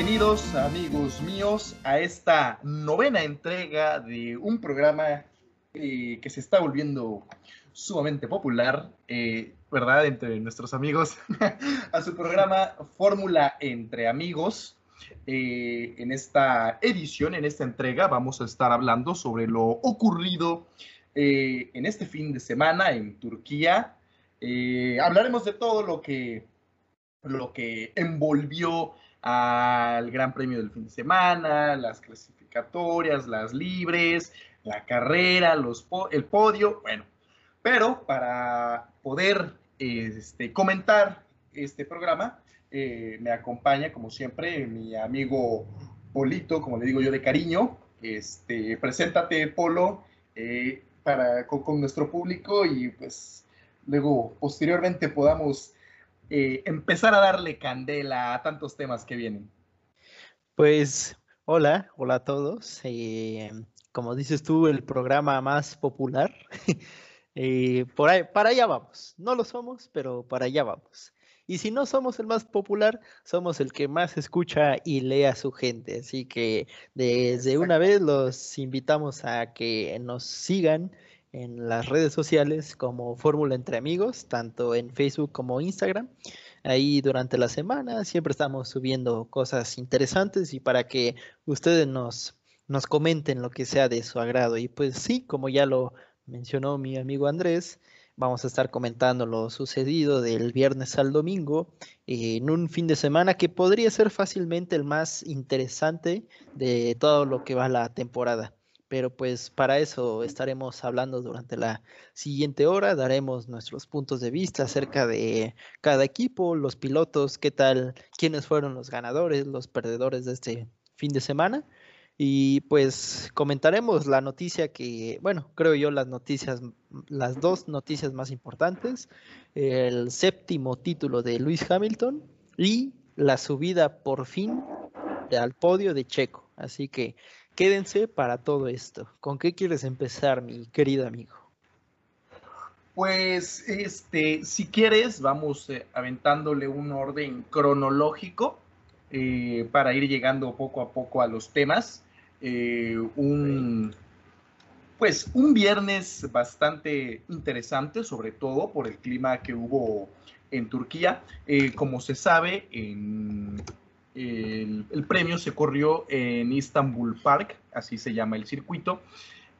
Bienvenidos amigos míos a esta novena entrega de un programa eh, que se está volviendo sumamente popular, eh, ¿verdad? Entre nuestros amigos, a su programa Fórmula entre amigos. Eh, en esta edición, en esta entrega, vamos a estar hablando sobre lo ocurrido en este fin de semana en Turquía. hablaremos de todo lo que, lo que envolvió al Gran Premio del fin de semana, las clasificatorias, las libres, la carrera, los el podio, bueno, pero para poder este, comentar este programa, eh, me acompaña, como siempre, mi amigo Polito, como le digo yo de cariño. Este, preséntate, Polo, eh, para, con, nuestro público y pues luego posteriormente podamos eh, empezar a darle candela a tantos temas que vienen? Pues hola, hola a todos. Eh, como dices tú, el programa más popular. Eh, por ahí, para allá vamos. No lo somos, pero para allá vamos. Y si no somos el más popular, somos el que más escucha y lee a su gente. Así que desde una vez los invitamos a que nos sigan en las redes sociales como Fórmula Entre Amigos, tanto en Facebook como Instagram. Ahí durante la semana siempre estamos subiendo cosas interesantes y para que ustedes nos, nos comenten lo que sea de su agrado. Y pues sí, como ya lo mencionó mi amigo Andrés, vamos a estar comentando lo sucedido del viernes al domingo en un fin de semana que podría ser fácilmente el más interesante de todo lo que va la temporada pero pues para eso estaremos hablando durante la siguiente hora, daremos nuestros puntos de vista acerca de cada equipo, los pilotos, qué tal, quiénes fueron los ganadores, los perdedores de este fin de semana. Y pues comentaremos la noticia que, bueno, creo yo las noticias, las dos noticias más importantes, el séptimo título de Luis Hamilton y la subida por fin al podio de Checo. Así que quédense para todo esto. ¿Con qué quieres empezar, mi querido amigo? Pues, este, si quieres, vamos eh, aventándole un orden cronológico eh, para ir llegando poco a poco a los temas. Eh, un, pues, un viernes bastante interesante, sobre todo por el clima que hubo en Turquía. como se sabe, en el, premio se corrió en Istanbul Park, así se llama el circuito.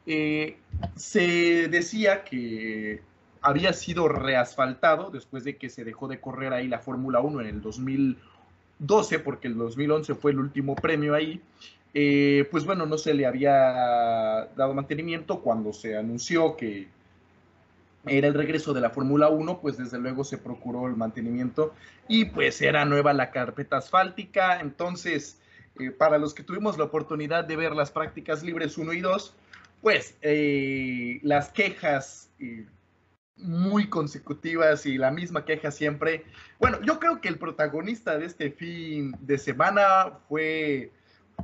Eh, se decía que había sido reasfaltado después de que se dejó de correr ahí la Fórmula 1 en el 2012, porque el 2011 fue el último premio ahí. Eh, pues bueno, no se le había dado mantenimiento cuando se anunció que era el regreso de la Fórmula 1, pues desde luego se procuró el mantenimiento y pues era nueva la carpeta asfáltica, entonces eh, para los que tuvimos la oportunidad de ver las prácticas libres 1 y 2, pues eh, las quejas eh, muy consecutivas y la misma queja siempre, bueno, yo creo que el protagonista de este fin de semana fue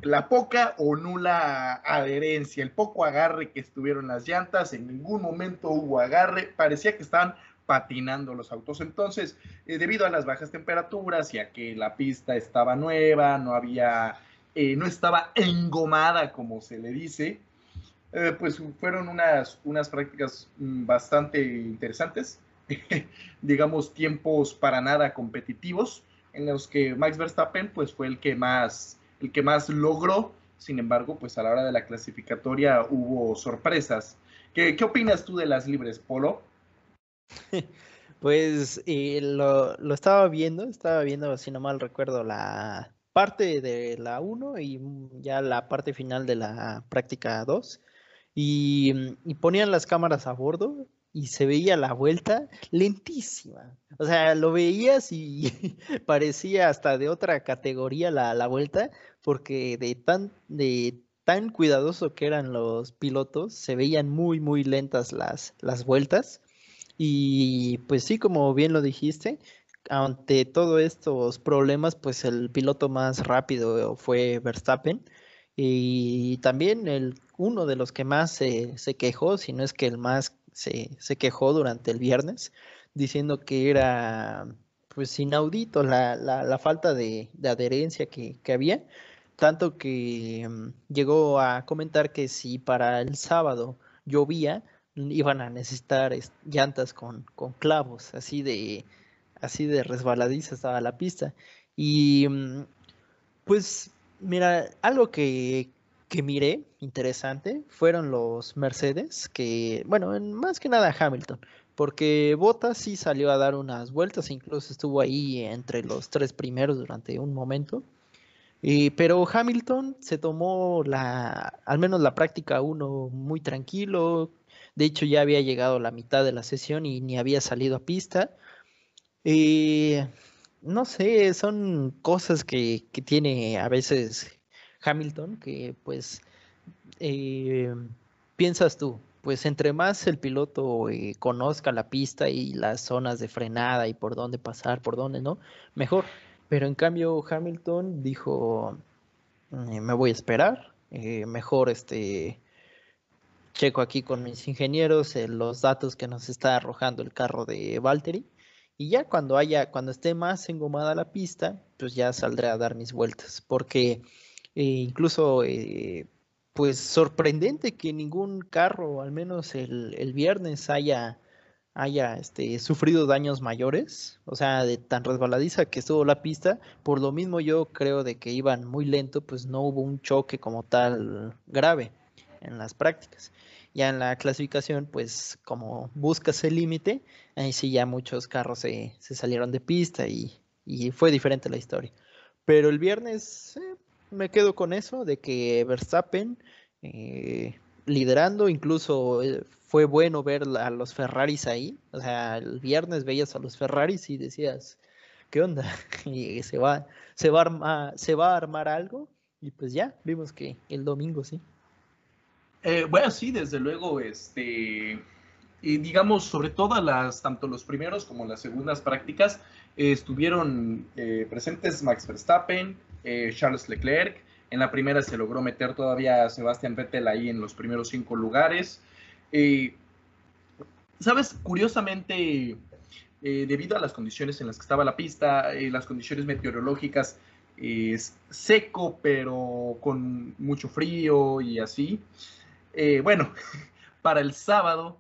la poca o nula adherencia, el poco agarre que estuvieron las llantas, en ningún momento hubo agarre, parecía que estaban patinando los autos. Entonces, eh, debido a las bajas temperaturas y a que la pista estaba nueva, no había, eh, no estaba engomada, como se le dice, eh, pues fueron unas, unas prácticas mm, bastante interesantes, digamos, tiempos para nada competitivos, en los que Max Verstappen, pues fue el que más el que más logró. Sin embargo, pues a la hora de la clasificatoria hubo sorpresas. ¿Qué, opinas tú de las libres, Polo? Pues eh, lo, estaba viendo, estaba viendo, si no mal recuerdo, la parte de la 1 y ya la parte final de la práctica 2. Y, y, ponían las cámaras a bordo y se veía la vuelta lentísima. O sea, lo veías y parecía hasta de otra categoría la, la vuelta, porque de tan, de tan cuidadoso que eran los pilotos, se veían muy, muy lentas las, las vueltas. Y pues sí, como bien lo dijiste, ante todos estos problemas, pues el piloto más rápido fue Verstappen. Y también el, uno de los que más se, se quejó, si no es que el más se, quejó durante el viernes diciendo que era pues inaudito la, la, falta de, adherencia que, había, tanto que mm, llegó a comentar que si para el sábado llovía, iban a necesitar llantas con, con clavos, así de, así de resbaladiza estaba la pista. Y mm, pues, mira, algo que, que miré interesante fueron los Mercedes, que, bueno, más que nada Hamilton, porque Bottas sí salió a dar unas vueltas, incluso estuvo ahí entre los tres primeros durante un momento. pero Hamilton se tomó la, al menos la práctica uno muy tranquilo. De hecho, ya había llegado la mitad de la sesión y ni había salido a pista. no sé, son cosas que, que tiene a veces Hamilton, que pues eh, piensas tú, pues entre más el piloto eh, conozca la pista y las zonas de frenada y por dónde pasar, por dónde no, mejor. Pero en cambio Hamilton dijo, mm, me voy a esperar, eh, mejor este checo aquí con mis ingenieros los datos que nos está arrojando el carro de Valtteri y ya cuando haya, cuando esté más engomada la pista, pues ya saldré a dar mis vueltas, porque e incluso, eh, pues sorprendente que ningún carro, al menos el, viernes, haya, haya este, sufrido daños mayores, o sea, de tan resbaladiza que estuvo la pista. Por lo mismo yo creo de que iban muy lento, pues no hubo un choque como tal grave en las prácticas. Ya en la clasificación, pues como buscas el límite, ahí sí ya muchos carros se, salieron de pista y, fue diferente la historia. Pero el viernes, eh, me quedo con eso, de que Verstappen eh, liderando, incluso eh, fue bueno ver a los Ferraris ahí, o sea, el viernes veías a los Ferraris y decías, ¿qué onda? Y se va, se va a armar, se va a armar algo, y pues ya, vimos que el domingo sí. Eh, bueno, sí, desde luego, este, y digamos, sobre todo las, tanto los primeros como las segundas prácticas, estuvieron presentes Max Verstappen, eh, Charles Leclerc. En la primera se logró meter todavía a Sebastián Vettel ahí en los primeros cinco lugares. Sabes, curiosamente, eh, debido a las condiciones en las que estaba la pista, eh, las condiciones meteorológicas, es seco, pero con mucho frío y así. bueno, para el sábado,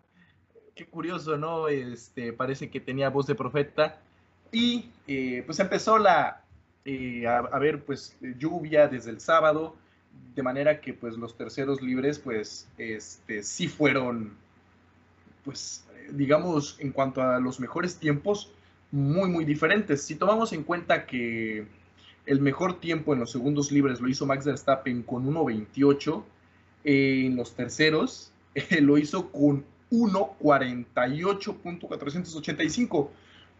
qué curioso, ¿no? Este, parece que tenía voz de profeta. Y pues empezó la, eh, a, ver pues lluvia desde el sábado, de manera que pues los terceros libres pues este, sí fueron pues digamos en cuanto a los mejores tiempos muy muy diferentes. Si tomamos en cuenta que el mejor tiempo en los segundos libres lo hizo Max Verstappen con 1.28, en los terceros lo hizo con 1.48.485.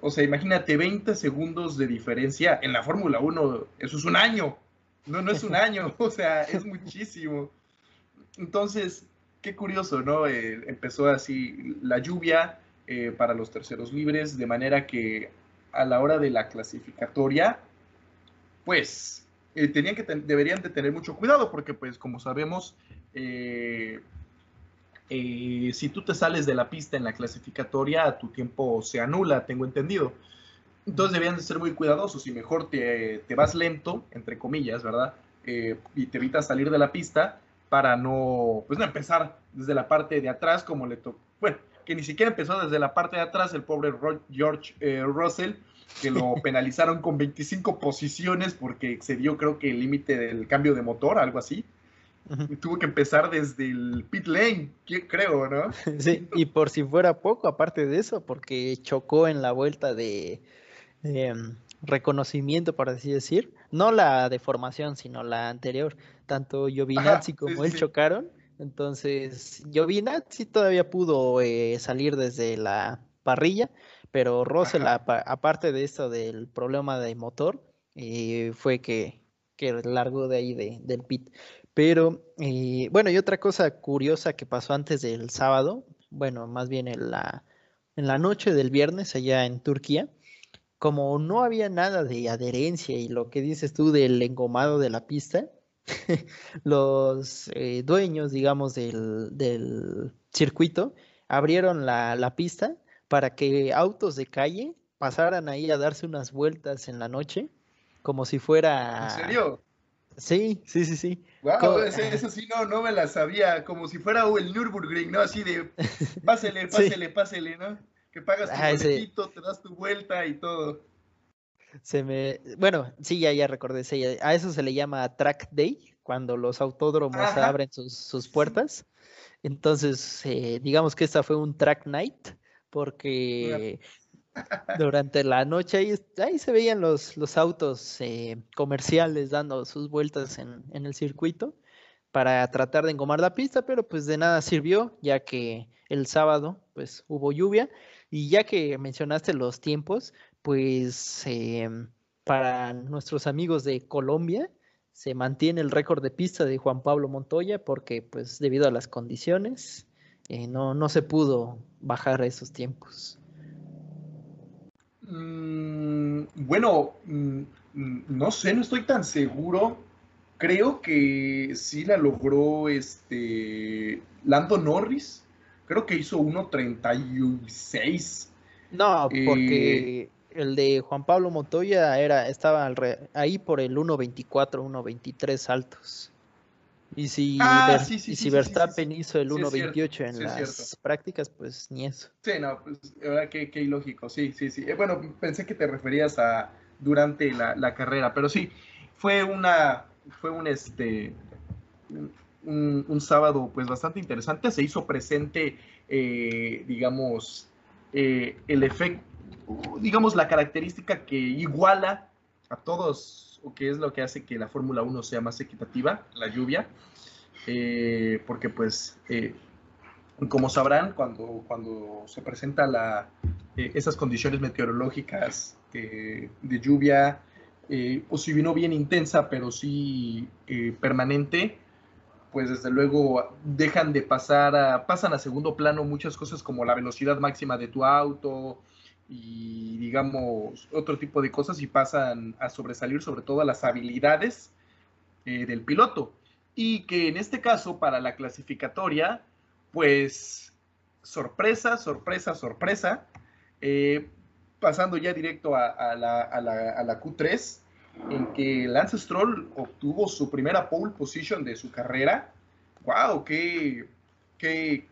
O sea, imagínate 20 segundos de diferencia en la Fórmula 1, eso es un año. No, no es un año, o sea, es muchísimo. Entonces, qué curioso, ¿no? Eh, empezó así la lluvia eh, para los terceros libres, de manera que a la hora de la clasificatoria, pues eh, tenían que deberían de tener mucho cuidado, porque pues como sabemos, eh, si tú te sales de la pista en la clasificatoria, tu tiempo se anula, tengo entendido. Entonces debían de ser muy cuidadosos y mejor te, vas lento, entre comillas, ¿verdad? Eh, y te evitas salir de la pista para no, pues no empezar desde la parte de atrás como le tocó. Bueno, que ni siquiera empezó desde la parte de atrás el pobre George eh, Russell, que lo penalizaron con 25 posiciones porque excedió creo que el límite del cambio de motor, algo así tuvo que empezar desde el pit lane, creo, ¿no? Sí, y por si fuera poco, aparte de eso, porque chocó en la vuelta de em, reconocimiento, por así decir, no la de formación, sino la anterior. Tanto Giovinazzi como él chocaron, entonces Giovinazzi todavía pudo eh, salir desde la parrilla, pero Russell, aparte de eso del problema de motor, eh, fue que, que largó de ahí de, del pit. Pero, eh, bueno, y otra cosa curiosa que pasó antes del sábado, bueno, más bien en la, en la noche del viernes allá en Turquía, como no había nada de adherencia y lo que dices tú del engomado de la pista, los eh, dueños, digamos, del, del circuito abrieron la, la, pista para que autos de calle pasaran ahí a darse unas vueltas en la noche, como si fuera... Sí, sí, sí, sí. Wow, eso sí no, no me la sabía, como si fuera el Nürburgring, ¿no? Así de, pásele, pásele, pásele, ¿no? Que pagas tu ah, te das tu vuelta y todo. Se me, bueno, sí, ya, ya recordé, a eso se le llama track day, cuando los autódromos abren sus, puertas. Entonces, eh, digamos que esta fue un track night, porque durante la noche ahí, ahí se veían los, los autos eh, comerciales dando sus vueltas en, el circuito para tratar de engomar la pista, pero pues de nada sirvió, ya que el sábado pues hubo lluvia y ya que mencionaste los tiempos, pues em, para nuestros amigos de Colombia se mantiene el récord de pista de Juan Pablo Montoya porque pues debido a las condiciones eh, no, no se pudo bajar esos tiempos. Mm, bueno, mm, mm, no sé, no estoy tan seguro. Creo que sí la logró este Lando Norris. Creo que hizo 1.36. No, eh, porque el de Juan Pablo Montoya era, estaba ahí por el 1.24, 1.23 altos. Y si, ah, si Verstappen hizo el 1.28 en las prácticas, pues ni eso. Sí, no, pues ahora qué, qué ilógico, sí, sí, sí. Eh, bueno, pensé que te referías a durante la, carrera, pero sí, fue una, fue un este, un, sábado pues bastante interesante, se hizo presente, eh, digamos, eh, el efecto, digamos, la característica que iguala a todos o qué es lo que hace que la Fórmula 1 sea más equitativa, la lluvia, eh, porque pues, eh, como sabrán, cuando, cuando se presenta la, eh, esas condiciones meteorológicas de lluvia, o si vino bien intensa, pero sí permanente, pues desde luego dejan de pasar a, pasan a segundo plano muchas cosas como la velocidad máxima de tu auto, y digamos otro tipo de cosas y pasan a sobresalir sobre todo las habilidades eh, del piloto. Y que en este caso para la clasificatoria, pues sorpresa, sorpresa, sorpresa, eh, pasando ya directo a, la, a, la, a, la, Q3, en que Lance Stroll obtuvo su primera pole position de su carrera. ¡Wow! ¡Qué, qué,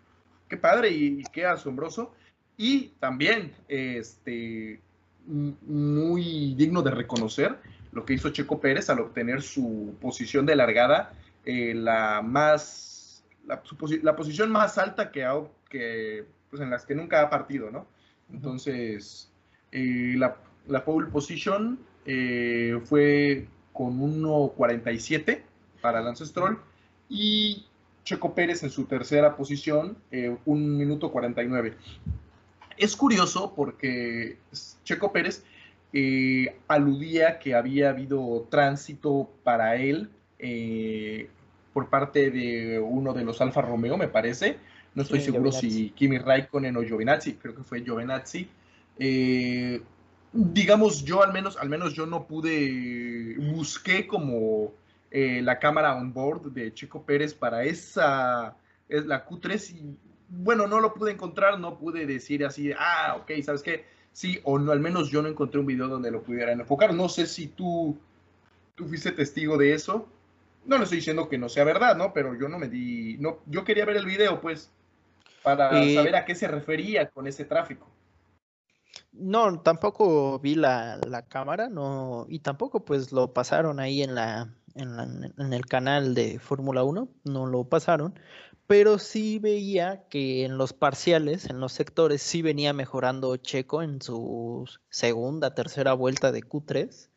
qué padre y qué asombroso! Y también, este, muy digno de reconocer lo que hizo Checo Pérez al obtener su posición de largada, eh, la más, la, la, posición más alta que, ha, que pues en las que nunca ha partido, ¿no? Entonces, eh, la, la, pole position eh, fue con 1.47 para Lance Stroll y Checo Pérez en su tercera posición, 1 minuto 49. Es curioso porque Checo Pérez eh, aludía que había habido tránsito para él eh, por parte de uno de los Alfa Romeo, me parece. No estoy seguro si Kimi Raikkonen o Giovinazzi, creo que fue Giovinazzi. Eh, digamos, yo al menos, al menos yo no pude, busqué como la cámara on board de Checo Pérez para esa, es la Q3 y bueno, no lo pude encontrar, no pude decir así, ah, ok, ¿sabes qué? Sí, o no, al menos yo no encontré un video donde lo pudieran enfocar. No sé si tú, tú fuiste testigo de eso. No le estoy diciendo que no sea verdad, ¿no? Pero yo no me di, no, yo quería ver el video, pues, para saber a qué se refería con ese tráfico. No, tampoco vi la, cámara, no, y tampoco pues lo pasaron ahí en la, en, en el canal de Fórmula 1, no lo pasaron, pero sí veía que en los parciales, en los sectores, sí venía mejorando Checo en su segunda, tercera vuelta de Q3.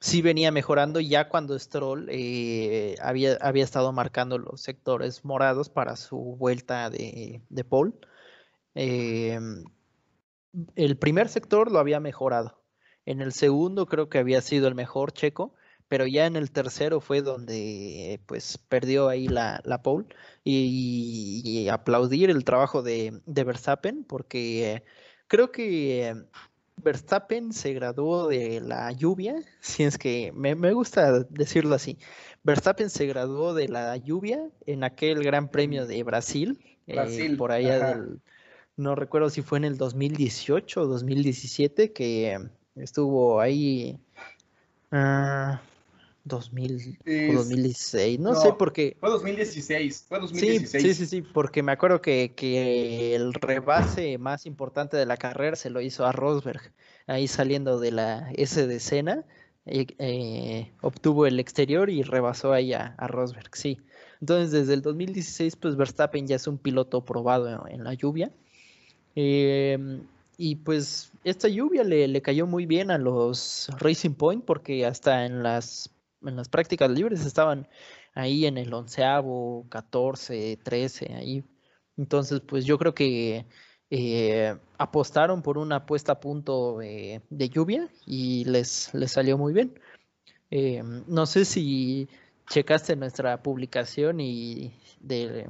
Sí venía mejorando ya cuando Stroll eh, había, había, estado marcando los sectores morados para su vuelta de, de pole. Em, el primer sector lo había mejorado. En el segundo creo que había sido el mejor Checo pero ya en el tercero fue donde pues perdió ahí la, la pole y, aplaudir el trabajo de, Verstappen porque creo que Verstappen se graduó de la lluvia, si es que me, gusta decirlo así, Verstappen se graduó de la lluvia en aquel gran premio de Brasil, eh, por allá del no recuerdo si fue en el 2018 o 2017 que estuvo ahí. Uh, 2000 o 2016, no, sé por qué. Fue 2016, fue 2016. Sí, sí, sí, porque me acuerdo que, que, el rebase más importante de la carrera se lo hizo a Rosberg, ahí saliendo de la S de Sena, eh, obtuvo el exterior y rebasó ahí a, Rosberg, sí. Entonces, desde el 2016, pues Verstappen ya es un piloto probado en la lluvia. Eh, y pues esta lluvia le, le, cayó muy bien a los Racing Point porque hasta en las en las prácticas libres estaban ahí en el onceavo, 14, 13, ahí. Entonces, pues yo creo que eh, apostaron por una puesta a punto de lluvia y les, les salió muy bien. Eh, no sé si checaste nuestra publicación y de,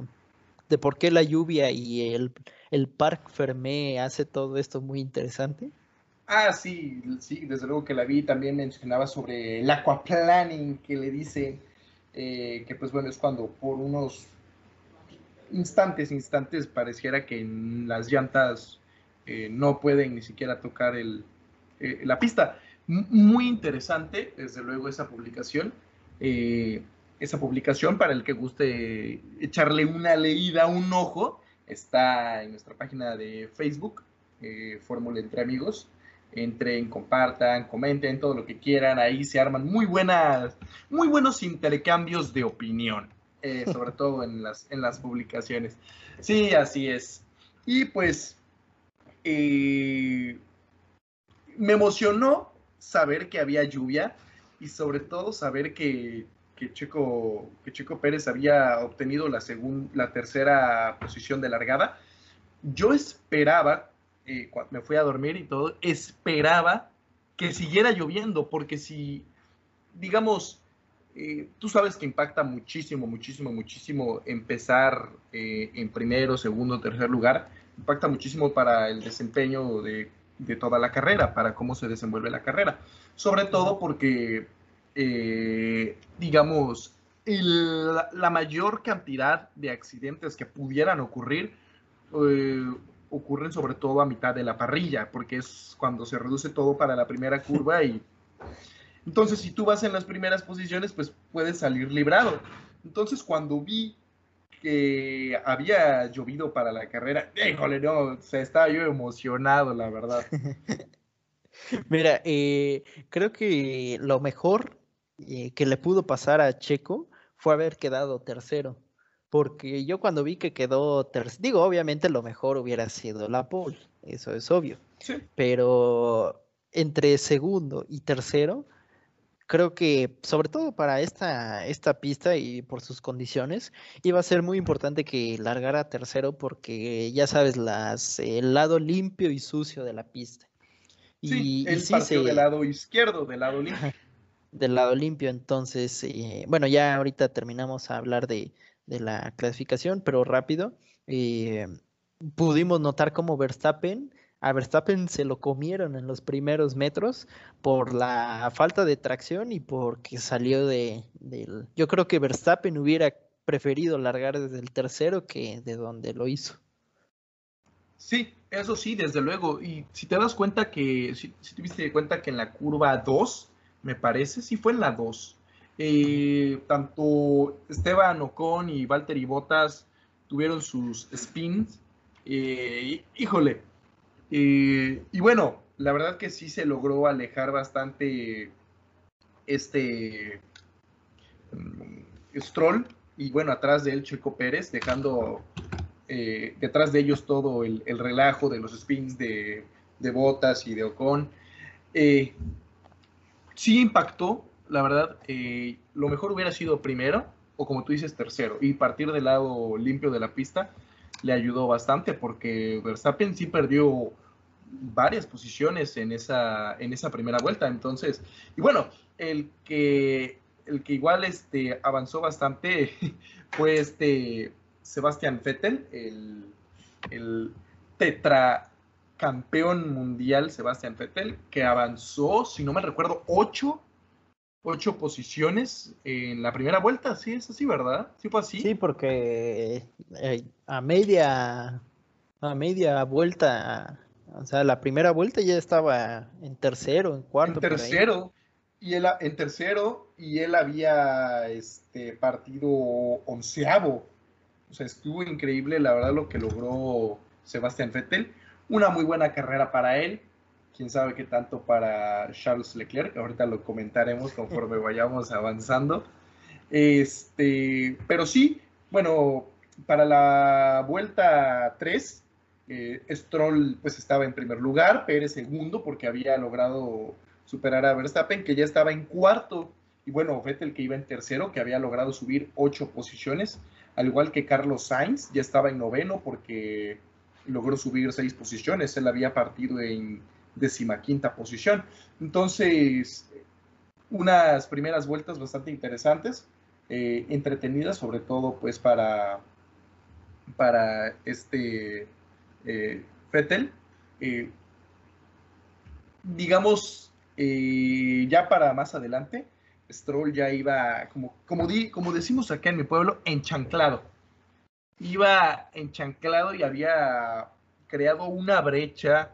de, por qué la lluvia y el, el Parc Fermé hace todo esto muy interesante. Ah, sí, sí, desde luego que la vi. También mencionaba sobre el aquaplaning que le dice eh, que pues bueno, es cuando por unos instantes, instantes pareciera que las llantas eh, no pueden ni siquiera tocar el, eh, la pista. muy interesante, desde luego, esa publicación. esa publicación, para el que guste echarle una leída, un ojo, está en nuestra página de Facebook, Fórmula Entre Amigos entren, compartan, comenten todo lo que quieran, ahí se arman muy buenas, muy buenos intercambios de opinión, eh, sobre todo en las, en las publicaciones. Sí, así es. Y pues eh, me emocionó saber que había lluvia y sobre todo saber que, que Checo, que Checo Pérez había obtenido la, la tercera posición de largada. Yo esperaba, eh, me fui a dormir y todo, esperaba que siguiera lloviendo, porque si, digamos, eh, tú sabes que impacta muchísimo, muchísimo, muchísimo empezar eh, en primero, segundo, tercer lugar, impacta muchísimo para el desempeño de, toda la carrera, para cómo se desenvuelve la carrera. Sobre todo porque, digamos, la mayor cantidad de accidentes que pudieran ocurrir ocurren sobre todo a mitad de la parrilla, porque es cuando se reduce todo para la primera curva y entonces si tú vas en las primeras posiciones, pues puedes salir librado. Entonces cuando vi que había llovido para la carrera, híjole, no, se estaba yo emocionado, la verdad. Mira, eh, creo que lo mejor eh, que le pudo pasar a Checo fue haber quedado tercero porque yo cuando vi que quedó tercero, digo, obviamente lo mejor hubiera sido la pole, eso es obvio, pero entre segundo y tercero, creo que sobre todo para esta, esta pista y por sus condiciones, iba a ser muy importante que largara tercero porque ya sabes, las, el lado limpio y sucio de la pista. Sí, y, el sí del lado izquierdo, del lado limpio. Del lado limpio, entonces, eh, bueno, ya ahorita terminamos a hablar de, de la clasificación, pero rápido. Eh, pudimos notar cómo Verstappen, a Verstappen se lo comieron en los primeros metros por la falta de tracción y porque salió de, del... Yo creo que Verstappen hubiera preferido largar desde el tercero que de donde lo hizo. Sí, eso sí, desde luego. Y si te das cuenta que, si, si te cuenta que en la curva 2, me parece, sí fue en la 2, eh, tanto Esteban Ocon y Valtteri Bottas tuvieron sus spins. Eh, híjole. Eh, y bueno, la verdad que sí se logró alejar bastante este mm, Stroll y bueno, atrás de él Checo Pérez, dejando detrás de ellos todo el, relajo de los spins de, de Bottas y de Ocon. sí impactó, la verdad, eh, lo mejor hubiera sido primero, o como tú dices, tercero, y partir del lado limpio de la pista le ayudó bastante, porque Verstappen sí perdió varias posiciones en esa, en esa primera vuelta. Entonces, y bueno, el que, el que igual este, avanzó bastante fue este Sebastián Vettel, el, el tetracampeón mundial Sebastián Vettel, que avanzó, si no me recuerdo, ocho ocho posiciones en la primera vuelta, sí, es así, ¿verdad? Sí fue así. Sí, porque eh, a media a media vuelta, o sea, la primera vuelta ya estaba en tercero, en cuarto. En tercero, y él en tercero, y él había este partido onceavo. O sea, estuvo increíble, la verdad, lo que logró Sebastián Vettel. Una muy buena carrera para él. Quién sabe qué tanto para Charles Leclerc. Ahorita lo comentaremos conforme vayamos avanzando. Este, pero sí, bueno, para la vuelta 3, eh, Stroll pues estaba en primer lugar, Pérez segundo porque había logrado superar a Verstappen que ya estaba en cuarto y bueno, Vettel que iba en tercero que había logrado subir ocho posiciones, al igual que Carlos Sainz ya estaba en noveno porque logró subir seis posiciones, él había partido en decimaquinta posición. Entonces, unas primeras vueltas bastante interesantes. Eh, entretenida, sobre todo pues para, para este eh, Fettel. Eh, digamos, ya para más adelante, Stroll ya iba, como, como, di, como decimos acá en mi pueblo, enchanclado. Iba enchanclado y había creado una brecha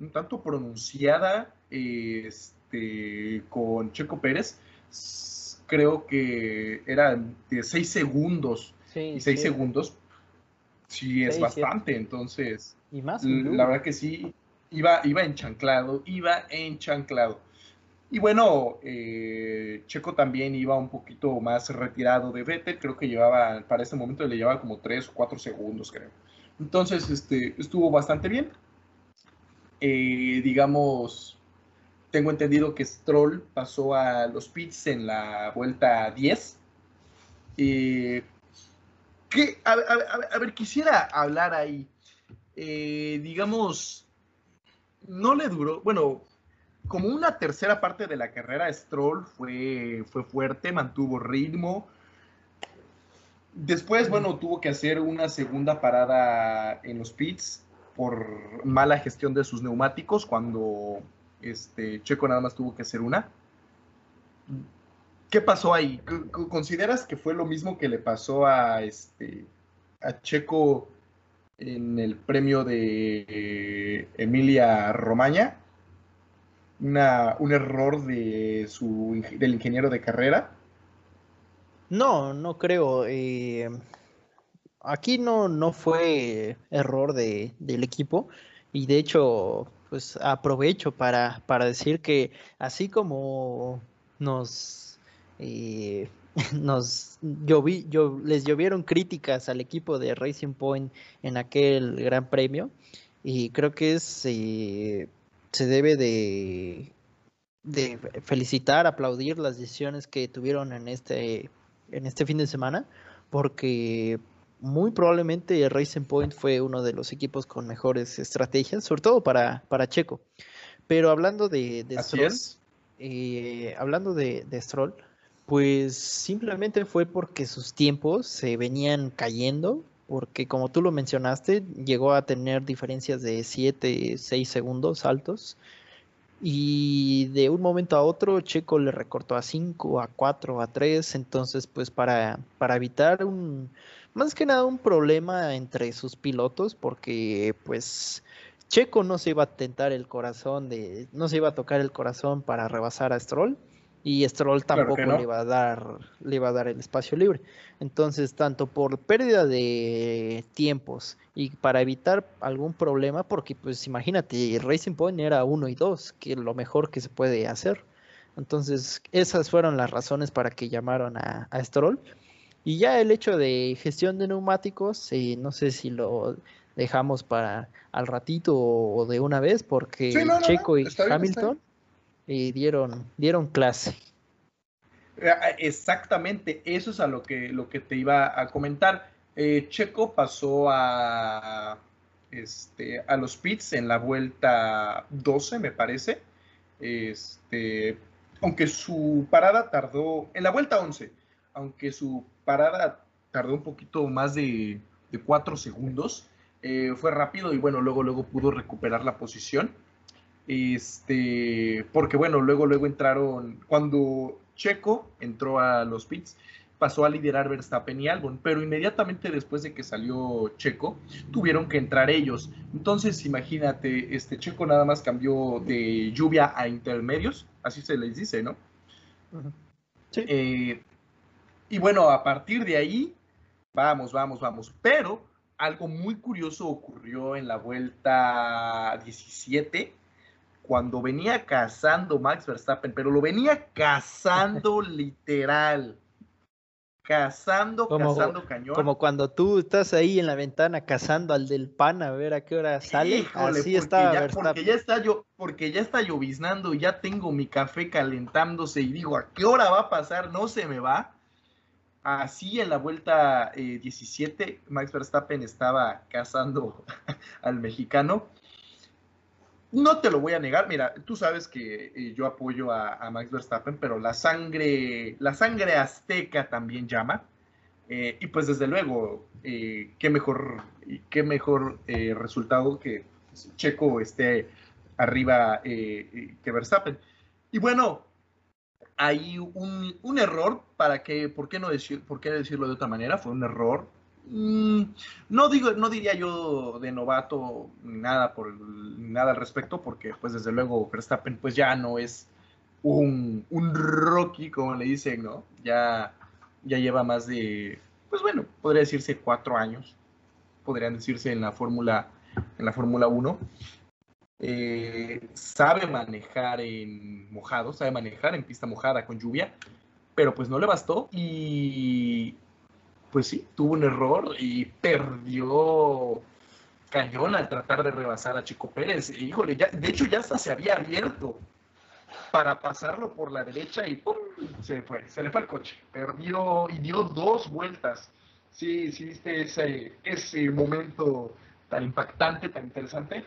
un tanto pronunciada este, con Checo Pérez creo que era de 6 segundos. y 6 segundos sí es bastante, entonces. Y más. La verdad que sí, iba, iba enchanclado, iba enchanclado. Y bueno, eh, Checo también iba un poquito más retirado de Vettel, creo que llevaba, para ese momento le llevaba como 3 o 4 segundos, creo. Entonces, este, estuvo bastante bien. Eh, digamos, tengo entendido que Stroll pasó a los pits en la vuelta 10. Eh, a, ver, quisiera hablar ahí. Eh, digamos, no le duró, bueno, como una tercera parte de la carrera, Stroll fue, fue fuerte, mantuvo ritmo. Después, bueno, tuvo que hacer una segunda parada en los pits por mala gestión de sus neumáticos cuando este, Checo nada más tuvo que hacer una. ¿Qué pasó ahí? ¿Consideras que fue lo mismo que le pasó a, este, a Checo en el premio de Emilia Romagna? Una, un error de su, del ingeniero de carrera. No, no creo. Eh, aquí no, no fue error de, del equipo y de hecho pues aprovecho para, para decir que así como nos, eh, nos yo, les llovieron críticas al equipo de Racing Point en aquel gran premio, y creo que eh, se debe de, de felicitar, aplaudir las decisiones que tuvieron en este, en este fin de semana, porque muy probablemente Racing Point fue uno de los equipos con mejores estrategias, sobre todo para, para Checo. Pero hablando de, Stroll, eh, hablando de, Stroll, pues simplemente fue porque sus tiempos se venían cayendo, porque como tú lo mencionaste, llegó a tener diferencias de 7, 6 segundos altos. Y de un momento a otro, Checo le recortó a 5, a 4, a 3. Entonces, pues para, para evitar un, más que nada un problema entre sus pilotos porque pues Checo no se iba a tentar el corazón de, no se iba a tocar el corazón para rebasar a Stroll y Stroll tampoco le iba a dar, le iba a dar el espacio libre. Entonces, tanto por pérdida de tiempos y para evitar algún problema, porque pues imagínate, Racing Point era uno y dos, que es lo mejor que se puede hacer. Entonces, esas fueron las razones para que llamaron a, a Stroll. Y ya el hecho de gestión de neumáticos, eh, no sé si lo dejamos para al ratito o, de una vez, porque Checo y Hamilton eh, dieron, dieron clase. Eh, exactamente, eso es a lo que, lo que te iba a comentar. Checo pasó a, este, a los pits en la vuelta 12, me parece. Este, aunque su parada tardó, en la vuelta 11, aunque su parada tardó un poquito más de, cuatro segundos, eh, fue rápido y bueno, luego, luego pudo recuperar la posición. Este, porque bueno, luego, luego entraron, cuando Checo entró a los pits, pasó a liderar Verstappen y Albon, pero inmediatamente después de que salió Checo, tuvieron que entrar ellos. Entonces, imagínate, este Checo nada más cambió de lluvia a intermedios, así se les dice, ¿no? sí. Eh, y bueno, a partir de ahí, vamos, vamos, vamos. Pero algo muy curioso ocurrió en la vuelta 17 cuando venía cazando Max Verstappen, pero lo venía cazando literal. Cazando, cazando cañón. Como cuando tú estás ahí en la ventana cazando al del pan a ver a qué hora sale. Así estaba ya, Porque ya está yo, porque ya está lloviznando, ya tengo mi café calentándose y digo, ¿a qué hora va a pasar? No se me va. Así en la vuelta 17, eh, Max Verstappen estaba cazando al mexicano no te lo voy a negar, mira, tú sabes que eh, yo apoyo a, Max Verstappen, pero la sangre, la sangre azteca también llama. Eh, y pues desde luego, qué mejor, qué mejor resultado que Checo esté arriba que Verstappen. Y bueno, hay un, un, error para que, ¿por qué no decir, por qué decirlo de otra manera? Fue un error Mm, no digo, no diría yo de novato nada por nada al respecto, porque pues desde luego Verstappen pues ya no es un, un Rocky, como le dicen, ¿no? Ya, ya lleva más de, pues bueno, podría decirse cuatro años, podrían decirse en la Fórmula, en la Fórmula 1. Eh, sabe manejar en mojado, sabe manejar en pista mojada con lluvia, pero pues no le bastó y pues sí, tuvo un error y perdió cañón al tratar de rebasar a Chico Pérez. Híjole, ya, de hecho ya hasta se había abierto para pasarlo por la derecha y ¡pum! se fue, se le fue el coche. Perdió y dio dos vueltas. Sí, sí, viste ese, ese momento tan impactante, tan interesante.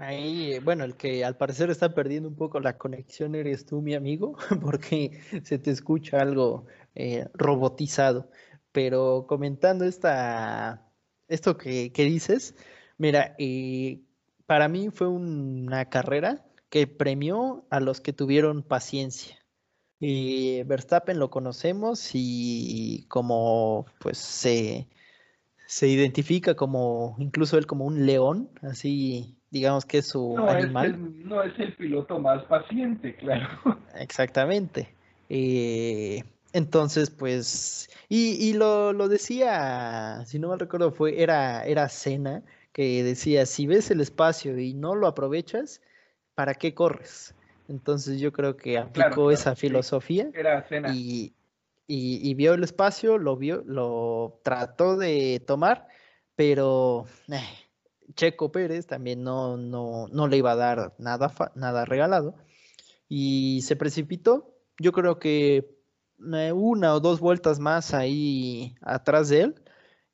Ahí, bueno, el que al parecer está perdiendo un poco la conexión eres tú, mi amigo, porque se te escucha algo eh, robotizado. Pero comentando esta, esto que, dices, mira, eh, para mí fue una carrera que premió a los que tuvieron paciencia. Y Verstappen lo conocemos y como pues se, se identifica como incluso él como un león, así digamos que es su animal. no es el piloto más paciente, claro. Exactamente. Eh, entonces, pues, y, lo, decía, si no mal recuerdo, fue, era, era Cena, que decía, si ves el espacio y no lo aprovechas, ¿para qué corres? Entonces yo creo que aplicó esa filosofía era Cena. Y, y, vio el espacio, lo vio, lo trató de tomar, pero eh, Checo Pérez también no, no, no le iba a dar nada, nada regalado y se precipitó. Yo creo que una o dos vueltas más ahí atrás de él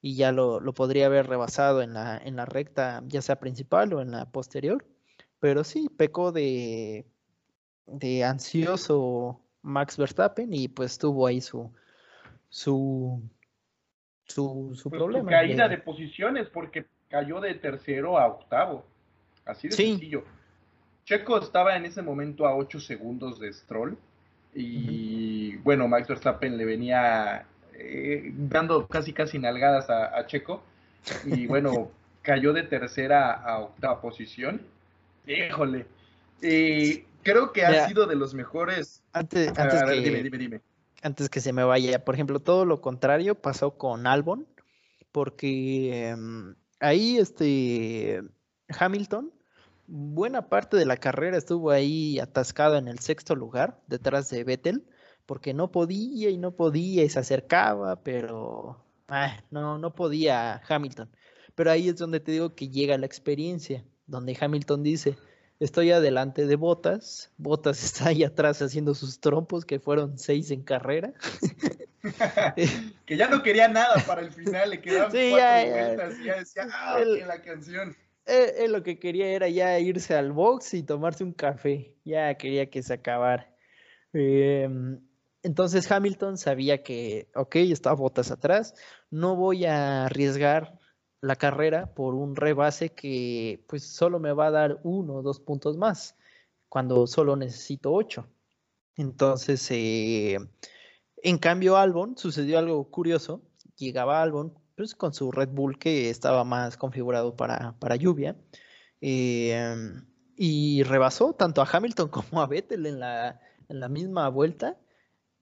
y ya lo, podría haber rebasado en la, en la recta, ya sea principal o en la posterior. Pero sí, pecó de, de ansioso Max Verstappen y pues tuvo ahí su su su, su pues problema. caída de... posiciones porque cayó de tercero a octavo. Así de sencillo. Checo estaba en ese momento a 8 segundos de Stroll y bueno, Max Verstappen le venía eh, dando casi casi nalgadas a, Checo y bueno, cayó de tercera a octava posición. Híjole. creo que ha sido de los mejores. Antes, que, Antes que se me vaya, por ejemplo, todo lo contrario pasó con Albon, porque em, ahí este Hamilton buena parte de la carrera estuvo ahí atascado en el sexto lugar, detrás de Vettel, porque no podía y no podía y se acercaba, pero ah, no, no podía Hamilton. Pero ahí es donde te digo que llega la experiencia, donde Hamilton dice, estoy adelante de Botas, Botas está ahí atrás haciendo sus trompos, que fueron seis en carrera. que ya no quería nada para el final, le quedaban cuatro vueltas y ya decía, ah, la canción él, lo que quería era ya irse al box y tomarse un café. Ya quería que se acabara. Em, entonces Hamilton sabía que, ok, estaba botas atrás, no voy a arriesgar la carrera por un rebase que pues solo me va a dar uno o dos puntos más, cuando solo necesito ocho. Entonces, eh, En cambio, Albon sucedió algo curioso. Llegaba Albon pues, con su Red Bull que estaba más configurado para, para lluvia. Em, y rebasó tanto a Hamilton como a Vettel en la, en la misma vuelta.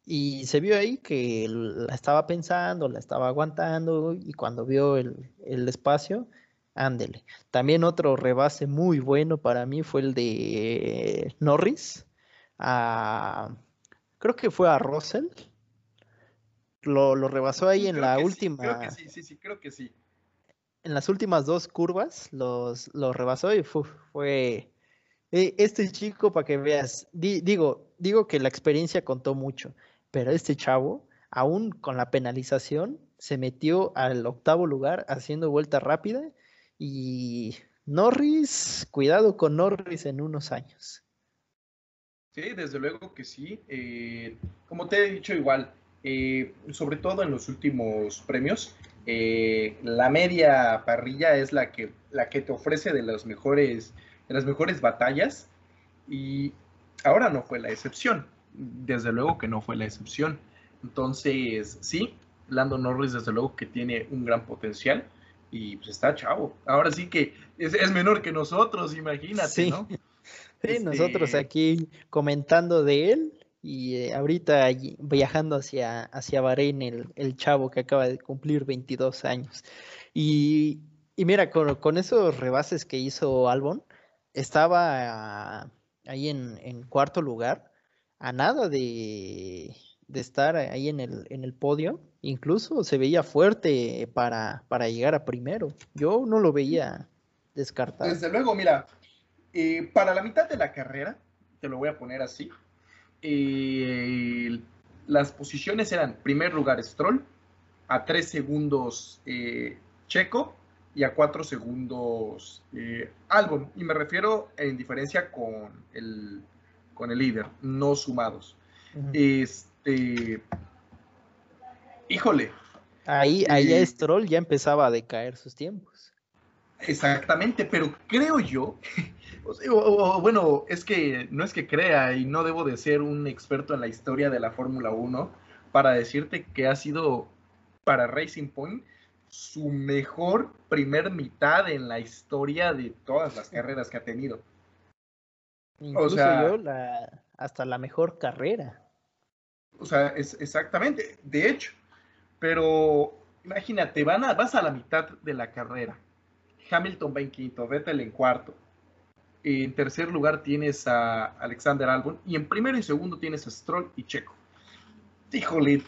Y se vio ahí que la estaba pensando, la estaba aguantando y cuando vio el, el espacio, ándele. También otro rebase muy bueno para mí fue el de Norris. creo que fue a Russell. Lo, rebasó ahí en la última. creo que sí, sí, sí, creo que sí. En las últimas dos curvas los, rebasó y fue e, este chico, para que veas, digo, digo que la experiencia contó mucho, pero este chavo, aún con la penalización, se metió al octavo lugar haciendo vuelta rápida y Norris, cuidado con Norris en unos años. Sí, desde luego que sí. Eh, como te he dicho igual, eh, sobre todo en los últimos premios, eh, la media parrilla es la que, la que te ofrece de, los mejores, de las mejores batallas y ahora no fue la excepción. Desde luego que no fue la excepción. Entonces, sí, Lando Norris desde luego que tiene un gran potencial y pues está chavo. Ahora sí que es, menor que nosotros, imagínate, sí. ¿no? Sí, nosotros este aquí comentando de él y eh, ahorita viajando hacia, hacia Bahrein, el, el, chavo que acaba de cumplir 22 años. Y, y mira, con, con, esos rebases que hizo Albon, estaba ahí en, en cuarto lugar, a nada de, de estar ahí en el, en el podio, incluso se veía fuerte para, para llegar a primero. Yo no lo veía descartado. Desde luego, mira, eh, para la mitad de la carrera, te lo voy a poner así, eh, las posiciones eran primer lugar Stroll, a tres segundos eh, Checo y a cuatro segundos Albon. Y me refiero en diferencia con el, con el líder, no sumados. Este este, híjole. Ahí, ahí eh, Stroll ya empezaba a decaer sus tiempos. Exactamente, pero creo yo, bueno, es que no es que crea y no debo de ser un experto en la historia de la Fórmula 1 para decirte que ha sido para Racing Point su mejor primer mitad en la historia de todas las carreras que ha tenido. Incluso yo hasta la mejor carrera. O sea, es exactamente, de hecho. Pero imagínate, van a, vas a la mitad de la carrera. Hamilton va en quinto, Vettel en cuarto. En tercer lugar tienes a Alexander Albon y en primero y segundo tienes a Stroll y Checo. Híjole,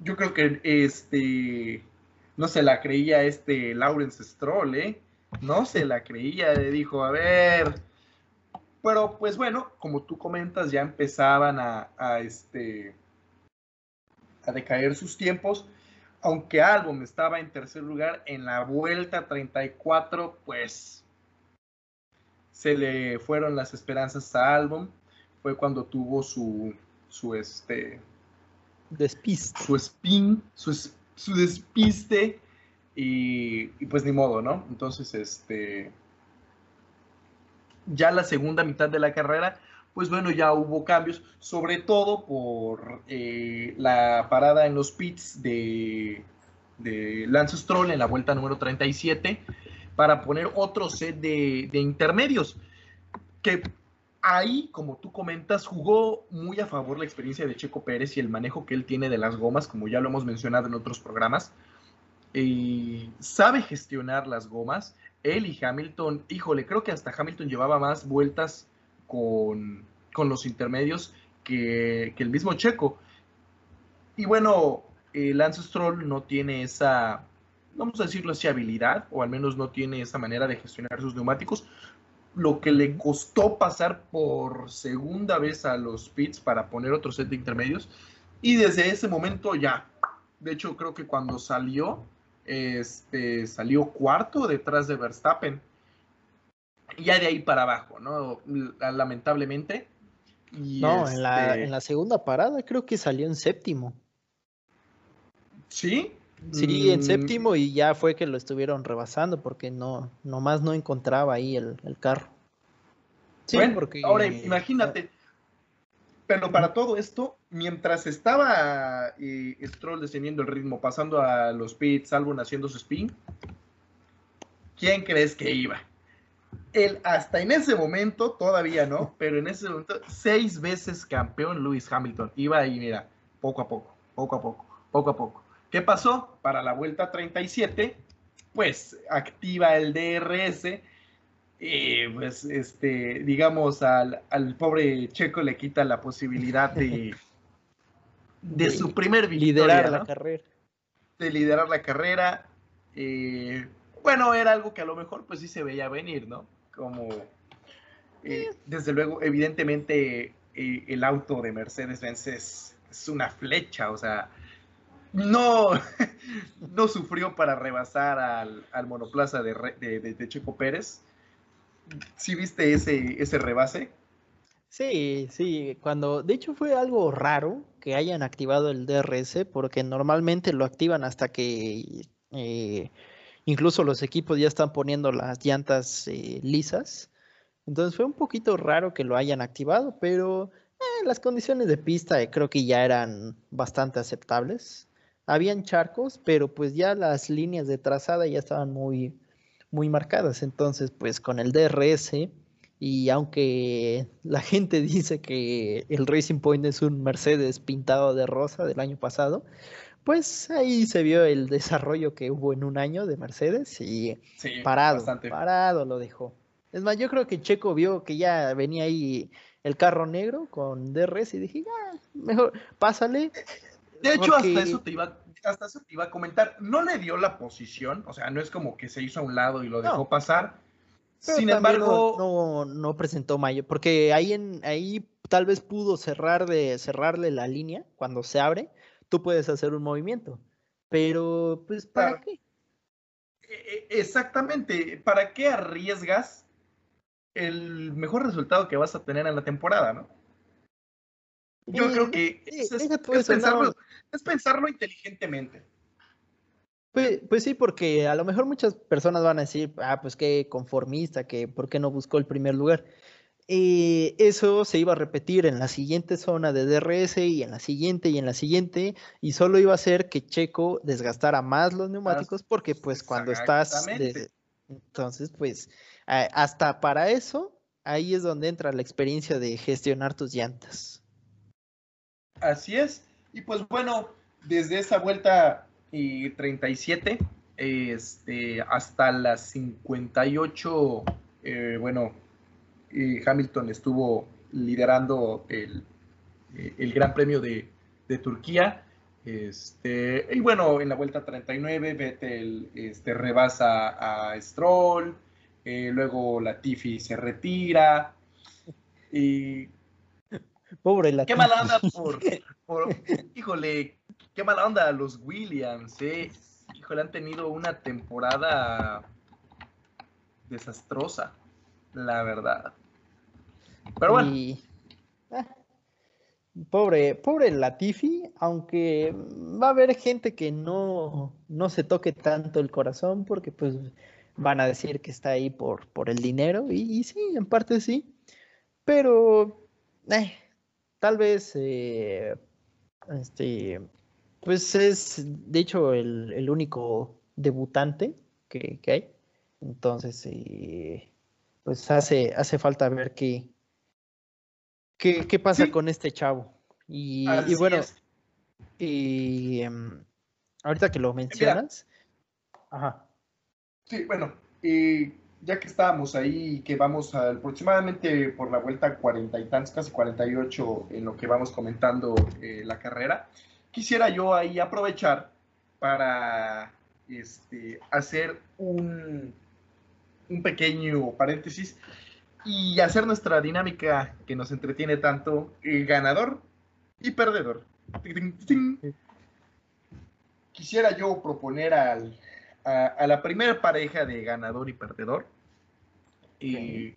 yo creo que este no se la creía este Lawrence Stroll, ¿eh? No se la creía, dijo, a ver. Pero pues bueno, como tú comentas, ya empezaban a, a este a decaer sus tiempos. Aunque Albon estaba en tercer lugar en la vuelta 34, pues se le fueron las esperanzas a Albon. Fue cuando tuvo su, su este despiste. Su spin, su, su despiste. Y, y, pues ni modo, ¿no? Entonces, este. Ya la segunda mitad de la carrera pues bueno, ya hubo cambios, sobre todo por eh, la parada en los pits de, de, Lance Stroll en la vuelta número 37 para poner otro set de, intermedios, que ahí, como tú comentas, jugó muy a favor la experiencia de Checo Pérez y el manejo que él tiene de las gomas, como ya lo hemos mencionado en otros programas. Y sabe gestionar las gomas. Él y Hamilton, híjole, creo que hasta Hamilton llevaba más vueltas con, los intermedios que, el mismo Checo. Y bueno, el Lance Stroll no tiene esa, vamos a decirlo así, habilidad, o al menos no tiene esa manera de gestionar sus neumáticos, lo que le costó pasar por segunda vez a los pits para poner otro set de intermedios. Y desde ese momento ya, de hecho creo que cuando salió, este, salió cuarto detrás de Verstappen ya de ahí para abajo, ¿no? Lamentablemente. no, en, la, este en la segunda parada creo que salió en séptimo. ¿Sí? Sí, en mm. séptimo y ya fue que lo estuvieron rebasando porque no, nomás no encontraba ahí el, carro. Sí, porque... Ahora imagínate, Pero para todo esto, mientras estaba eh, Stroll descendiendo el ritmo, pasando a los pits, Albon haciendo su spin, ¿quién crees que iba? Él, hasta en ese momento, todavía no, pero en ese momento, seis veces campeón Lewis Hamilton. Iba ahí, mira, poco a poco, poco a poco, poco a poco. ¿Qué pasó? Para la vuelta 37, pues activa el DRS y pues este, digamos, al, pobre Checo le quita la posibilidad de, de, su primer victoria, liderar la carrera. De liderar la carrera. Eh, bueno, era algo que a lo mejor pues sí se veía venir, ¿no? Como, eh, desde luego, evidentemente eh, el auto de Mercedes-Benz es, una flecha, o sea, no, no sufrió para rebasar al, monoplaza de, de Checo Pérez ¿Sí viste ese, ese rebase? Sí, sí, cuando, de hecho fue algo raro que hayan activado el DRS, porque normalmente lo activan hasta que eh, incluso los equipos ya están poniendo las llantas eh, lisas. Entonces fue un poquito raro que lo hayan activado, pero eh, las condiciones de pista creo que ya eran bastante aceptables. Habían charcos, pero pues ya las líneas de trazada ya estaban muy, muy marcadas. Entonces, pues con el DRS, y aunque la gente dice que el Racing Point es un Mercedes pintado de rosa del año pasado, pues ahí se vio el desarrollo que hubo en un año de Mercedes y parado, parado lo dejó. Es más, yo creo que Checo vio que ya venía ahí el carro negro con DRS y dije, ya, mejor pásale. De hecho, hasta eso te iba, hasta eso te iba a comentar, no le dio la posición, o sea, no es como que se hizo a un lado y lo dejó pasar. Sin embargo, no, no, presentó mayo, porque ahí en ahí tal vez pudo cerrar de cerrarle la línea cuando se abre, tú puedes hacer un movimiento, pero pues ¿para qué? E, e, exactamente, ¿para qué arriesgas el mejor resultado que vas a tener en la temporada, no? Yo creo que es, pensarlo, inteligentemente. Pues, pues, sí, porque a lo mejor muchas personas van a decir, ah, pues qué conformista, que por qué no buscó el primer lugar. Eh, eso se iba a repetir en la siguiente zona de DRS y en la siguiente y en la siguiente, y solo iba a hacer que Checo desgastara más los neumáticos, porque pues cuando estás... entonces, pues hasta para eso, ahí es donde entra la experiencia de gestionar tus llantas. Así es. Y pues bueno, desde esa vuelta y 37 este, hasta las 58, eh, bueno, Hamilton estuvo liderando el, eh, el Gran Premio de, de, Turquía. Este, y bueno, en la vuelta 39, Vettel este, rebasa a Stroll, eh, luego Latifi se retira. Y Pobre la. Qué mala onda por, Híjole, qué mala onda los Williams, eh. Híjole, han tenido una temporada desastrosa, la verdad. Pero bueno. Ah, pobre, pobre Latifi, aunque va a haber gente que no, no se toque tanto el corazón porque pues van a decir que está ahí por, por el dinero y, sí, en parte sí, pero eh, tal vez, eh, este, pues es de hecho el, único debutante que, hay. Entonces, eh, pues hace, hace falta ver qué, qué, pasa con este chavo. Y, bueno, y, em, ahorita que lo mencionas. Ajá. Sí, bueno, y ya que estábamos ahí, que vamos aproximadamente por la vuelta cuarenta y tantos, casi 48 en lo que vamos comentando eh, la carrera, quisiera yo ahí aprovechar para este, hacer un, un pequeño paréntesis y hacer nuestra dinámica que nos entretiene tanto, ganador y perdedor. Quisiera yo proponer al, a, la primera pareja de ganador y perdedor. Y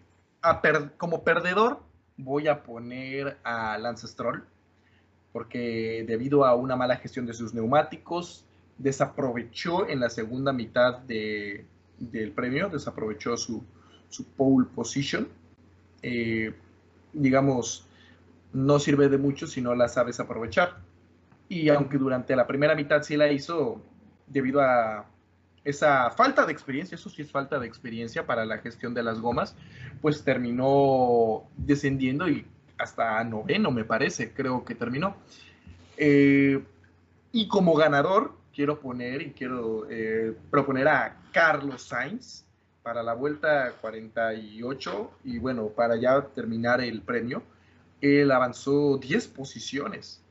como perdedor voy a poner a Lance Stroll, porque debido a una mala gestión de sus neumáticos, desaprovechó en la segunda mitad de, del premio, desaprovechó su, su pole position. Eh, digamos, no sirve de mucho si no la sabes aprovechar. Y aunque durante la primera mitad sí la hizo, debido a esa falta de experiencia, eso sí es falta de experiencia para la gestión de las gomas, pues terminó descendiendo y hasta noveno, me parece, creo que terminó. Eh, y como ganador, quiero poner y quiero eh, proponer a Carlos Sainz para la vuelta 48 y bueno, para ya terminar el premio, él avanzó 10 posiciones,